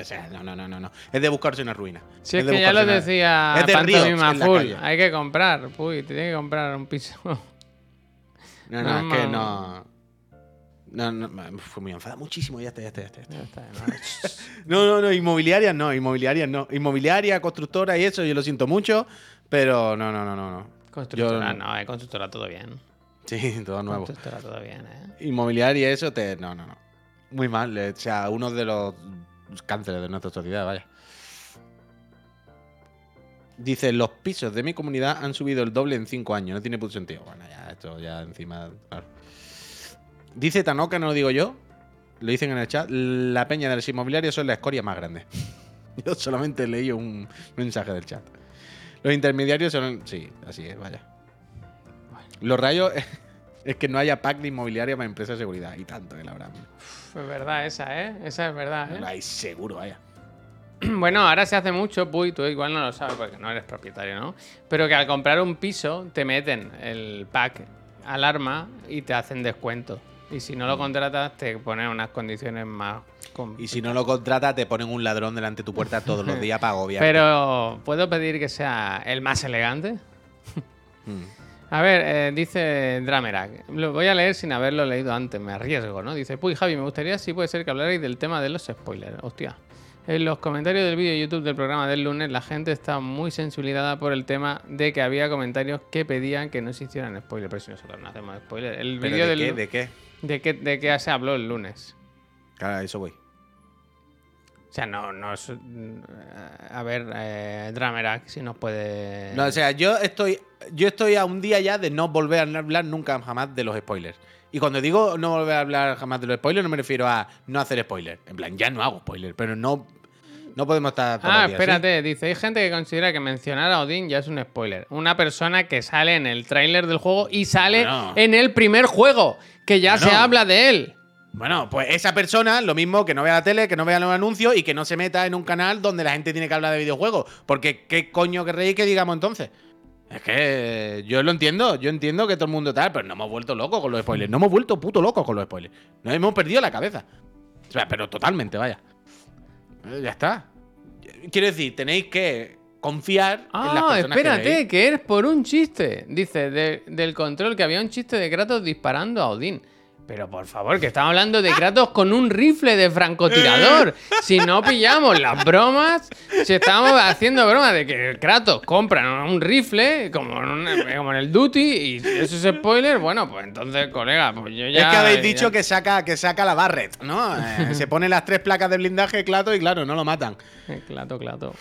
o sea, no, no, no, no. Es de buscarse una ruina. Si es que ya lo decía Es de Pantomima Riox en la Full, calle. hay que comprar, puy, te tiene que comprar un piso. No, no, No, es que no. No, no, fue muy enfada muchísimo, ya está, ya está, ya está. ya está. No. No, no, inmobiliarias no, inmobiliarias no. Inmobiliaria, constructora y eso, yo lo siento mucho, pero no, no, no, no. no. Constructora, Yo- no, eh, constructora todo bien. Sí, todo nuevo. Todo bien, eh. Inmobiliaria eso, te. No, no, no. Muy mal, eh, o sea, uno de los cánceres de nuestra sociedad, vaya. Dice, los pisos de mi comunidad han subido el doble en cinco años. No tiene puto sentido. Bueno, ya, esto ya encima. claro. Dice Tanoka, no lo digo yo. Lo dicen en el chat. La peña de los inmobiliarios son la escoria más grande. Yo solamente leí un mensaje del chat. Los intermediarios son. Sí, así es, vaya. Los rayos es que no haya pack de inmobiliaria para empresas de seguridad. Y tanto que la habrá. Es verdad esa, ¿eh? Esa es verdad, ¿eh? hay seguro, vaya. Bueno, ahora se hace mucho, Puy, tú igual no lo sabes porque no eres propietario, ¿no? Pero que al comprar un piso te meten el pack alarma y te hacen descuento. Y si no lo contratas, te ponen unas condiciones más. Y si no lo contratas, te ponen un ladrón delante de tu puerta todos los días para agobiar. Pero, ¿puedo pedir que sea el más elegante? Mm. A ver, eh, dice Dramerak. Lo voy a leer sin haberlo leído antes, me arriesgo, ¿no? Dice, Puy, Javi, me gustaría si puede ser que hablarais del tema de los spoilers. Hostia. En los comentarios del vídeo de YouTube del programa del lunes, la gente está muy sensibilizada por el tema de que había comentarios que pedían que no se hicieran spoilers. Pero si nosotros no hacemos spoilers. El ¿Pero vídeo de del ¿De qué? ¿De qué? ¿De qué se habló el lunes? Claro, a eso voy. O sea, no, no es... mm, A ver, eh, Dramerak, si nos puede... No, o sea, yo estoy, yo estoy a un día ya de no volver a hablar nunca jamás de los spoilers. Y cuando digo no volver a hablar jamás de los spoilers, no me refiero a no hacer spoilers. En plan, ya no hago spoilers, pero no, no podemos estar. todos Ah, días espérate, dice, hay gente que considera que mencionar a Odín ya es un spoiler. Una persona que sale en el tráiler del juego y sale Bueno. en el primer juego, que ya se habla de él. Bueno, pues esa persona, lo mismo que no vea la tele, que no vea los anuncios y que no se meta en un canal donde la gente tiene que hablar de videojuegos. Porque, ¿qué coño querréis que digamos entonces? Es que yo lo entiendo, yo entiendo que todo el mundo tal, pero no hemos vuelto locos con los spoilers. No hemos vuelto puto locos con los spoilers. Nos hemos perdido la cabeza. O sea, pero totalmente, vaya. Eh, Ya está. Quiero decir, tenéis que confiar en las Ah, personas que espérate, veis. que, es por un chiste. Dice, de- del control, que había un chiste de Kratos disparando a Odín. Pero por favor, que estamos hablando de Kratos con un rifle de francotirador. Si no pillamos las bromas, si estamos haciendo bromas de que Kratos compra un rifle, como en, un- como en el Duty, y eso es spoiler, bueno, pues entonces, colega, pues yo ya. es que habéis ya- dicho que saca, que saca la Barret, ¿no? Eh, se pone las tres placas de blindaje, claro, y claro, no lo matan. Eh, Clato, clato.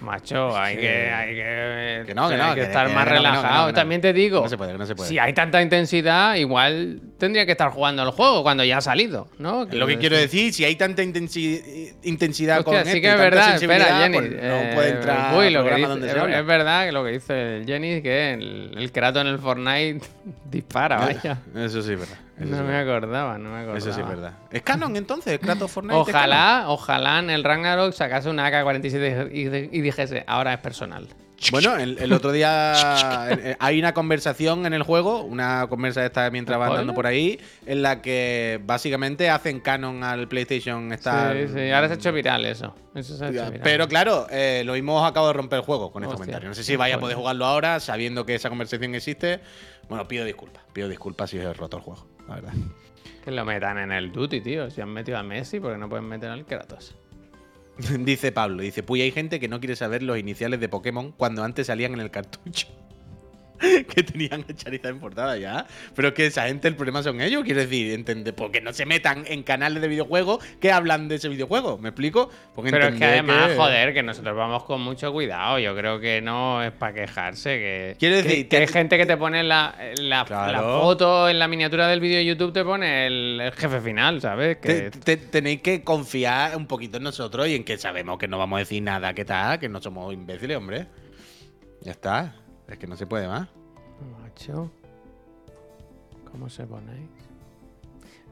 Macho, hay que, hay que, Que no, que hay no, que que- estar más relajado. También te digo, no se puede, que no se puede. si hay tanta intensidad, igual tendría que estar jugando al juego cuando ya ha salido, ¿no? Es lo que quiero decir, si hay tanta intensi- intensidad Hostia, con sí esto que y es verdad, espera, Jenny. pues no eh, puede entrar uy, al lo que programa dice- donde es, se habla. es verdad que lo que dice el Jenny que el, el Kratos en el Fortnite dispara, vaya. Eso sí es verdad. Eso, No me acordaba, no me acordaba. Eso sí es verdad. ¿Es canon entonces? ¿Kratos Fortnite? Ojalá, ojalá en el Ragnarok sacase una AK-47 y, y dijese, ahora es personal. Bueno, el, el otro día hay una conversación en el juego, una conversa esta mientras van andando por ahí, en la que básicamente hacen canon al PlayStation Star. Sí, sí, ahora se ha hecho viral eso. Eso se ha hecho viral. Pero claro, eh, lo mismo acabo de romper el juego con este Hostia, comentario. No sé si vaya a poder jugarlo ahora, sabiendo que esa conversación existe. Bueno, pido disculpas. Pido disculpas si os he roto el juego, la verdad. Que lo metan en el Duty, tío. Si han metido a Messi, porque no pueden meter al Kratos? dice Pablo, dice, pues hay gente que no quiere saber los iniciales de Pokémon cuando antes salían en el cartucho. que tenían a Charizard en portada ya. Pero es que esa gente, el problema son ellos, quiero decir, entender, porque no se metan en canales de videojuegos que hablan de ese videojuego. ¿Me explico? Porque Pero es que además, que- joder, que nosotros vamos con mucho cuidado. Yo creo que no es para quejarse. Que, Quiero decir, que, hay gente que te pone la, la, Claro. la foto en la miniatura del vídeo de YouTube, te pone el, el jefe final, ¿sabes? Te- Que, te- tenéis que confiar un poquito en nosotros y en que sabemos que no vamos a decir nada que tal, que no somos imbéciles, hombre. Ya está. Es que no se puede más. Macho. ¿Cómo se ponéis?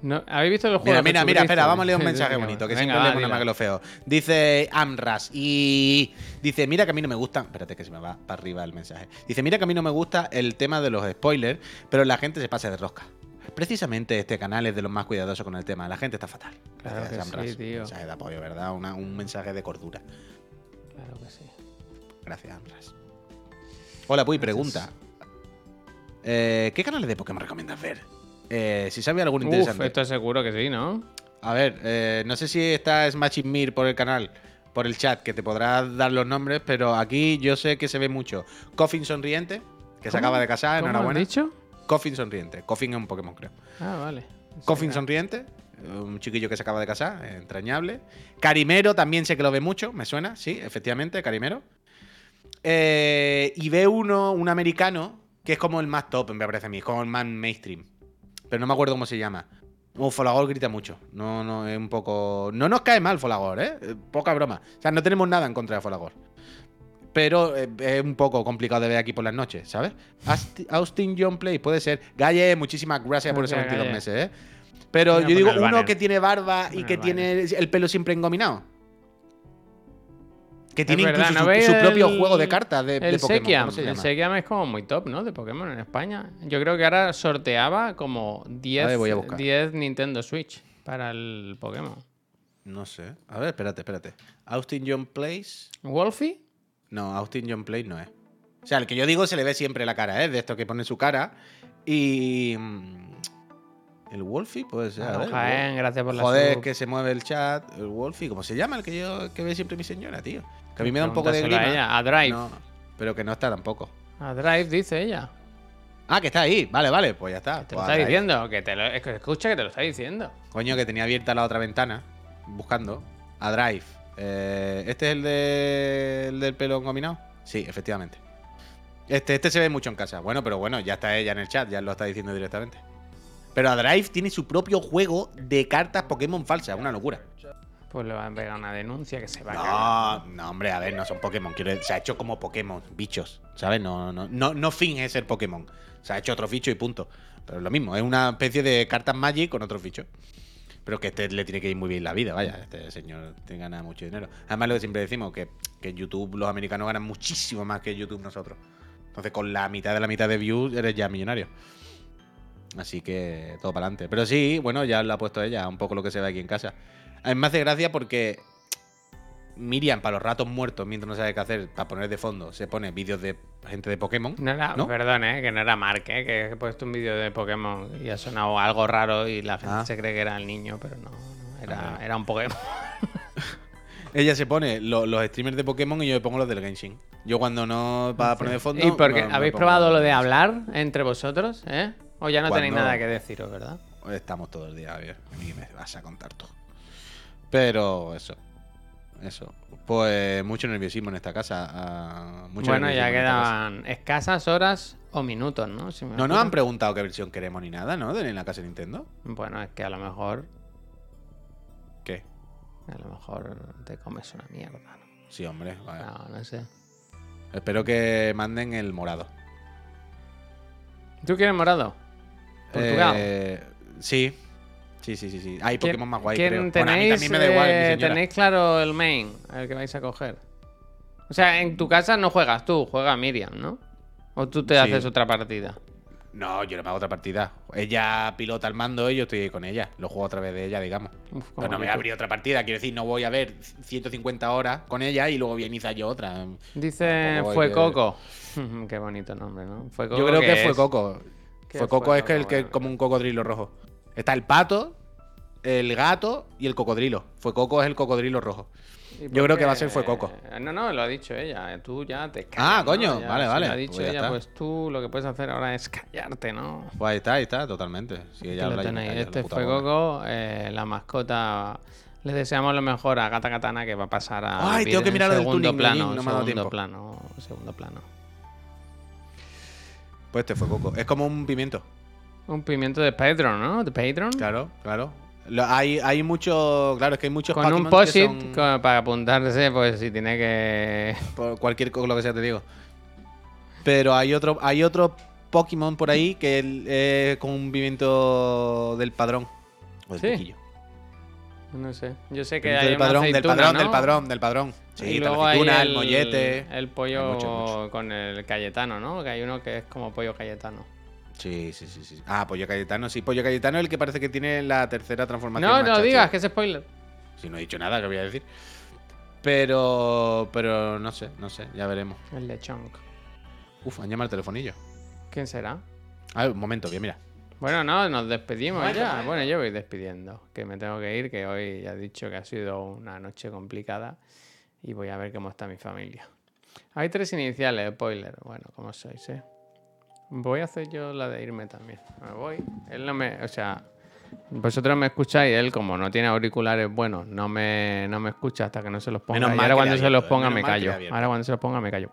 No, ¿Habéis visto el juego? Mira, mira, mira, espera, vamos a leer un mensaje bonito, que venga, siempre va, leemos nada más que lo feo. Dice Amras y dice, mira que a mí no me gusta, espérate que se me va para arriba el mensaje. Dice, mira que a mí no me gusta el tema de los spoilers, pero la gente se pasa de rosca. Precisamente este canal es de los más cuidadosos con el tema. La gente está fatal. Claro Gracias, que Amras. sí, tío. Mensaje de apoyo, ¿verdad? Una- un mensaje de cordura. Claro que sí. Gracias, Amras. Hola, Puy, pregunta. Eh, ¿Qué canales de Pokémon recomiendas ver? Eh, si sabe algún Uf, interesante. esto seguro que sí, ¿no? A ver, eh, no sé si está Smashing Mir por el canal, por el chat, que te podrás dar los nombres, pero aquí yo sé que se ve mucho. Coffin Sonriente, que se acaba de casar, ¿Cómo has enhorabuena. dicho? Coffin Sonriente. Coffin es un Pokémon, creo. Ah, vale. Coffin Sonriente, un chiquillo que se acaba de casar, entrañable. Carimero también sé que lo ve mucho, me suena, sí, efectivamente, Carimero. Eh, y ve uno, un americano, que es como el más top, me parece a mí, como el más mainstream. Pero no me acuerdo cómo se llama. Un Folagor grita mucho. No, no, es un poco. No nos cae mal Folagor, ¿eh? Eh, Poca broma. O sea, no tenemos nada en contra de Folagor. Pero eh, es un poco complicado de ver aquí por las noches, ¿sabes? Austin John Play, puede ser. Galle, muchísimas gracias por esos Gracias, 22 Galle. meses, ¿eh? Pero yo digo, uno que tiene barba y que tiene el pelo siempre engominado. Que tiene verdad, incluso ¿no su, propio el- juego de cartas de, de El Pokémon. Sekiam. ¿Cómo se El? Sekiam es como muy top, ¿no? De Pokémon en España. Yo creo que ahora sorteaba como 10, Vale, voy a buscar. 10 Nintendo Switch para el Pokémon. No sé. A ver, espérate, espérate. Austin John Place. ¿Wolfie? No, Austin John Place no es. O sea, el que yo digo se le ve siempre la cara, ¿eh? De esto que pone su cara. Y. mm, ¿El Wolfie? Puede ser. a Claro, ver, Jaén, gracias por la Joder, sub. que se mueve el chat. El Wolfie, ¿cómo se llama? El que yo que ve siempre mi señora, tío. Que a mí me da un poco de grima. a ella. A Drive. No, pero que no está tampoco. A Drive, dice ella. Ah, que está ahí. Vale, vale, pues ya está. Te Pues lo está ahí. diciendo. Que te lo, es que escucha que te lo está diciendo. Coño, que tenía abierta la otra ventana, buscando. A Drive. Eh, ¿Este es el, de, el del pelo engominado? Sí, efectivamente. Este, este se ve mucho en casa. Bueno, pero bueno, ya está ella en el chat, ya lo está diciendo directamente. Pero a Drive tiene su propio juego de cartas Pokémon falsas, una locura. Pues le van a pegar una denuncia que se va a. No, no, hombre, a ver, no son Pokémon. quiero decir, se ha hecho como Pokémon, bichos, ¿sabes? No, no, no, no finge ser Pokémon. Se ha hecho otro bicho y punto. Pero es lo mismo, es una especie de cartas Magic con otros bichos. Pero que este le tiene que ir muy bien la vida, vaya. Este señor tiene que ganar mucho dinero. Además, lo que siempre decimos, que, que en YouTube los americanos ganan muchísimo más que en YouTube nosotros. Entonces, con la mitad de la mitad de views, eres ya millonario. Así que todo para adelante. Pero sí, bueno, ya lo ha puesto ella, un poco lo que se ve aquí en casa. A mí me hace gracia porque Miriam, para los ratos muertos, mientras no sabe qué hacer, para poner de fondo, se pone vídeos de gente de Pokémon. No era, ¿No? perdón, ¿eh? que no era Mark, ¿eh? que he puesto un vídeo de Pokémon y ha sonado algo raro y la gente Ah. se cree que era el niño, pero no, no, era, era un Pokémon. Ella se pone lo- los streamers de Pokémon y yo me pongo los del Genshin. Yo cuando no va a poner de fondo. ¿Y porque no- habéis probado lo de hablar entre vosotros? ¿eh? O ya no tenéis nada que deciros, ¿verdad? Estamos todo el día, a ver, a mí me vas a contar todo. Pero eso, eso. Pues mucho nerviosismo en esta casa. ah, mucho bueno, ya quedaban escasas horas o minutos, ¿no? Si No nos han preguntado qué versión queremos ni nada, ¿no? De en la casa de Nintendo. Bueno, es que a lo mejor, ¿Qué? a lo mejor te comes una mierda, ¿no? Sí, hombre. vale. No, no sé. Espero que manden el morado. ¿Tú quieres morado? Portugal. Eh, sí. Sí, sí, sí, sí. Hay ¿Quién- Pokémon más guay, creo. Bueno, a mí tenéis, también me da igual, eh, tenéis claro el main, el que vais a coger. O sea, en tu casa no juegas tú, juega Miriam, ¿no? O tú te Sí. haces otra partida. No, yo no me hago otra partida. Ella pilota el mando y yo estoy con ella. Lo juego a través de ella, digamos. Uf, Pero no me voy a abrir otra partida. Quiero decir, no voy a ver 150 horas con ella y luego voy a iniciar yo otra. Dice Fue que- Coco. Qué bonito nombre, ¿no? Fue Coco Yo creo que, ¿qué fue? Coco. ¿Qué Fue fue Coco es que el que Bueno, como un cocodrilo rojo. Está el pato, el gato y el cocodrilo. Fue Coco es el cocodrilo rojo. ¿Y Yo creo que va a ser Fue Coco. No, no, lo ha dicho ella. Tú ya te callas. Ah, ¿no? coño, Ya, vale, si vale, Lo ha dicho pues ella, está. pues tú lo que puedes hacer ahora es callarte, ¿no? Pues ahí está, ahí está, totalmente. Si ella lo habla, tenéis. Este fue. Coco, eh, la mascota. Le deseamos lo mejor a Gata Katana que va a pasar a. Ay, tengo que mirar del segundo tuning, plano. No me segundo tiempo. plano. Segundo plano. Pues este fue Coco. Es como un pimiento. Un pimiento de Patreon, ¿no? De Patreon. Claro, claro. Lo- hay, hay mucho. Claro, es que hay muchos Con un Pokémon son co- para apuntarse, pues si tiene que. por cualquier cosa, lo que sea, te digo. Pero hay otro, hay otro Pokémon por ahí que es con un pimiento del padrón. O del Sí. piquillo. No sé. Yo sé que hay del padrón, del padrón, ¿no? del padrón, del padrón. Sí, y luego hay el, el, mollete. el pollo mucho, mucho. con el Cayetano, ¿no? Que hay uno que es como pollo Cayetano. Sí, sí, sí, sí. Ah, Pollo Cayetano, sí. Pollo Cayetano es el que parece que tiene la tercera transformación. No, no digas, que es spoiler. Si no he dicho nada, que voy a decir. Pero, pero no sé, no sé, ya veremos. El de Chunk. Uf, han llamado el telefonillo. ¿Quién será? A ver, un momento, bien, mira. Bueno, no, nos despedimos ya. Bueno, yo voy despidiendo. Que me tengo que ir, que hoy ya he dicho que ha sido una noche complicada. Y voy a ver cómo está mi familia. Hay tres iniciales, spoiler. Bueno, ¿cómo sois, eh? Voy a hacer yo la de irme también. Me voy. Él no me. O sea, vosotros me escucháis. Él, como no tiene auriculares buenos, no me, no me escucha hasta que no se los ponga. Menos y mal ahora cuando se los abierto, ponga, eh. me callo. Ahora cuando se los ponga, me callo.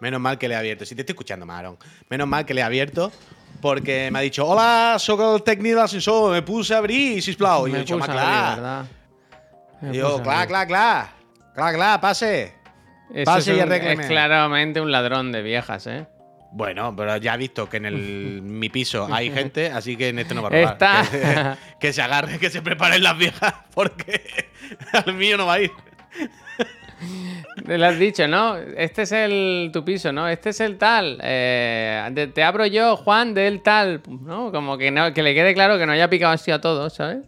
Menos mal que le he abierto. Si te estoy escuchando, Marón. Menos mal que le he abierto porque me ha dicho, hola, soy el técnico del ascensor, me puse a abrir, sisplau. Y yo he dicho, puse "Ma, a abrir, clar". ¿verdad? Me Y yo, abrir. clac, clac. Clac, clac, pase. Eso Pase es, y arrégleme. es claramente un ladrón de viejas, ¿eh? Bueno, pero ya he visto que en el, mi piso hay gente, así que en este no va a robar. Está. Que, que se agarre, que se preparen las viejas, porque al mío no va a ir. Te lo has dicho, ¿no? Este es el tu piso, ¿no? Este es el tal. eh, te abro yo, Juan, del tal. ¿No? Como que no, que le quede claro que no haya picado así a todos, ¿sabes?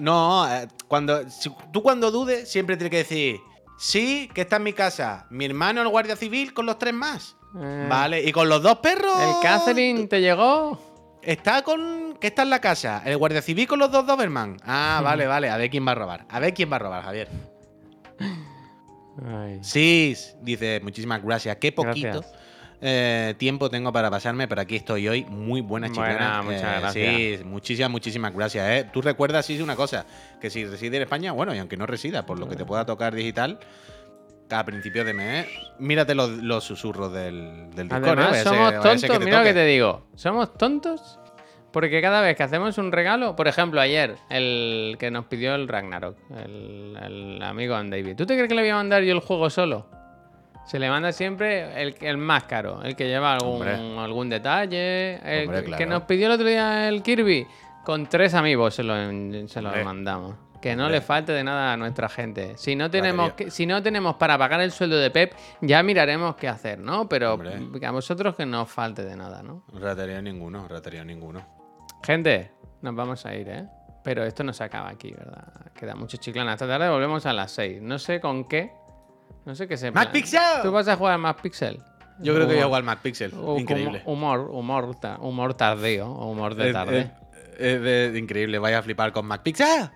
No, eh, cuando, si- tú cuando dudes siempre tienes que decir, sí, que está en mi casa, mi hermano el guardia civil con los tres más. Eh, Vale, y con los dos perros. El Catherine te llegó. Está con. ¿Qué está en la casa? El guardia civil con los dos Doberman. Ah, vale, vale. A ver quién va a robar. A ver quién va a robar, Javier. Ay. Sí, dice, muchísimas gracias. Qué poquito Gracias. eh, tiempo tengo para pasarme, pero aquí estoy hoy. Muy buena Buena, chicana. muchas gracias. Sí, muchísimas, muchísimas gracias. ¿eh? Tú recuerdas, sí, una cosa, que si reside en España, bueno, y aunque no resida, por lo que te pueda tocar digital, a principios de mes, mírate los, los susurros del, del Discord. Además, ser- somos tontos. te Mira lo que te digo. Somos tontos porque cada vez que hacemos un regalo, por ejemplo, ayer, el que nos pidió el Ragnarok, el, el amigo Ann David. ¿Tú te crees que le voy a mandar yo el juego solo? Se le manda siempre el, el más caro, el que lleva algún, Hombre. algún detalle. El Hombre, que- claro. que nos pidió el otro día el Kirby. Con tres amigos se lo, se lo mandamos. Que no Hombre. le falte de nada a nuestra gente. Si no tenemos que, si no tenemos para pagar el sueldo de Pep, ya miraremos qué hacer, ¿no? Pero Hombre. a vosotros que no os falte de nada, ¿no? Ratería ninguno, ratería ninguno. Gente, nos vamos a ir, ¿eh? Pero esto no se acaba aquí, ¿verdad? Queda mucho chiclana. Esta tarde volvemos a las 6. No sé con qué. No sé qué se ¡Más plan- Pixel! ¿Tú vas a jugar más Pixel? Yo creo que Humor. yo igual Mad Pixel. O Increíble. Humor, humor, humor tardío. Humor de tarde. es- es de- increíble. Vaya a flipar con Mad Pixel.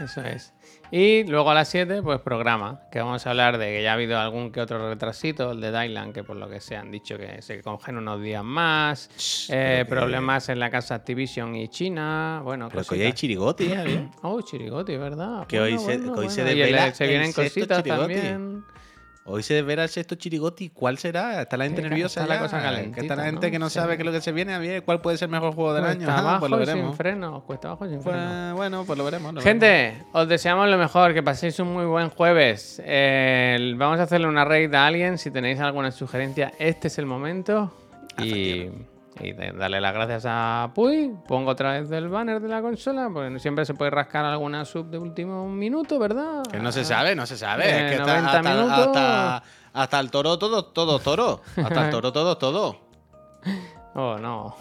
Eso es. Y luego a las 7, pues programa, que vamos a hablar de que ya ha habido algún que otro retrasito, el de Dylan, que por lo que se han dicho que se cogen unos días más, eh, pero que- problemas en la casa Activision y China, bueno, Pero que hoy hay cositas. chirigoti, ¿eh? Oh, chirigoti, ¿verdad? Que hoy se- que hoy se Y el- desvela se el vienen cositas chirigoti. también. Hoy se verá el sexto chirigoti. ¿Cuál será? Está la gente Sí, nerviosa está la cosa calentita, está la gente ¿no? que no Sí. sabe qué es lo que se viene. A ver cuál puede ser el mejor juego del año. Cuesta Ajá, abajo pues lo y sin veremos. freno, cuesta abajo sin freno. Pues, bueno, pues lo veremos. lo veremos. Gente, os deseamos lo mejor, que paséis un muy buen jueves. Eh, vamos a hacerle una raid a alguien. Si tenéis alguna sugerencia, este es el momento. Y, y darle las gracias a Puy. Pongo otra vez el banner de la consola, porque siempre se puede rascar alguna sub de último minuto, ¿verdad? Que no se sabe, no se sabe. Eh, es que está- 90 hasta, minutos. hasta, hasta el toro, todo, todo toro. Hasta el toro, todo, todo. Oh, no.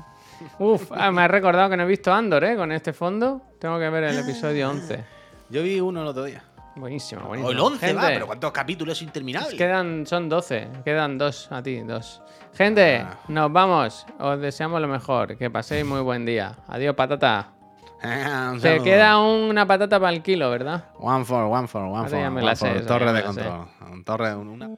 Uf, ah, me ha recordado que no he visto Andor, ¿eh? Con este fondo. Tengo que ver el episodio 11. Yo vi uno el otro día. Buenísimo, buenísimo. O el 11 Gente, va, pero ¿cuántos capítulos interminables? Quedan, son 12, quedan dos a ti, dos. Gente, ah. nos vamos. Os deseamos lo mejor. Que paséis muy buen día. Adiós, patata. Se queda una patata para el kilo, ¿verdad? One for, one for, one for. Torre de control. Un torre, una.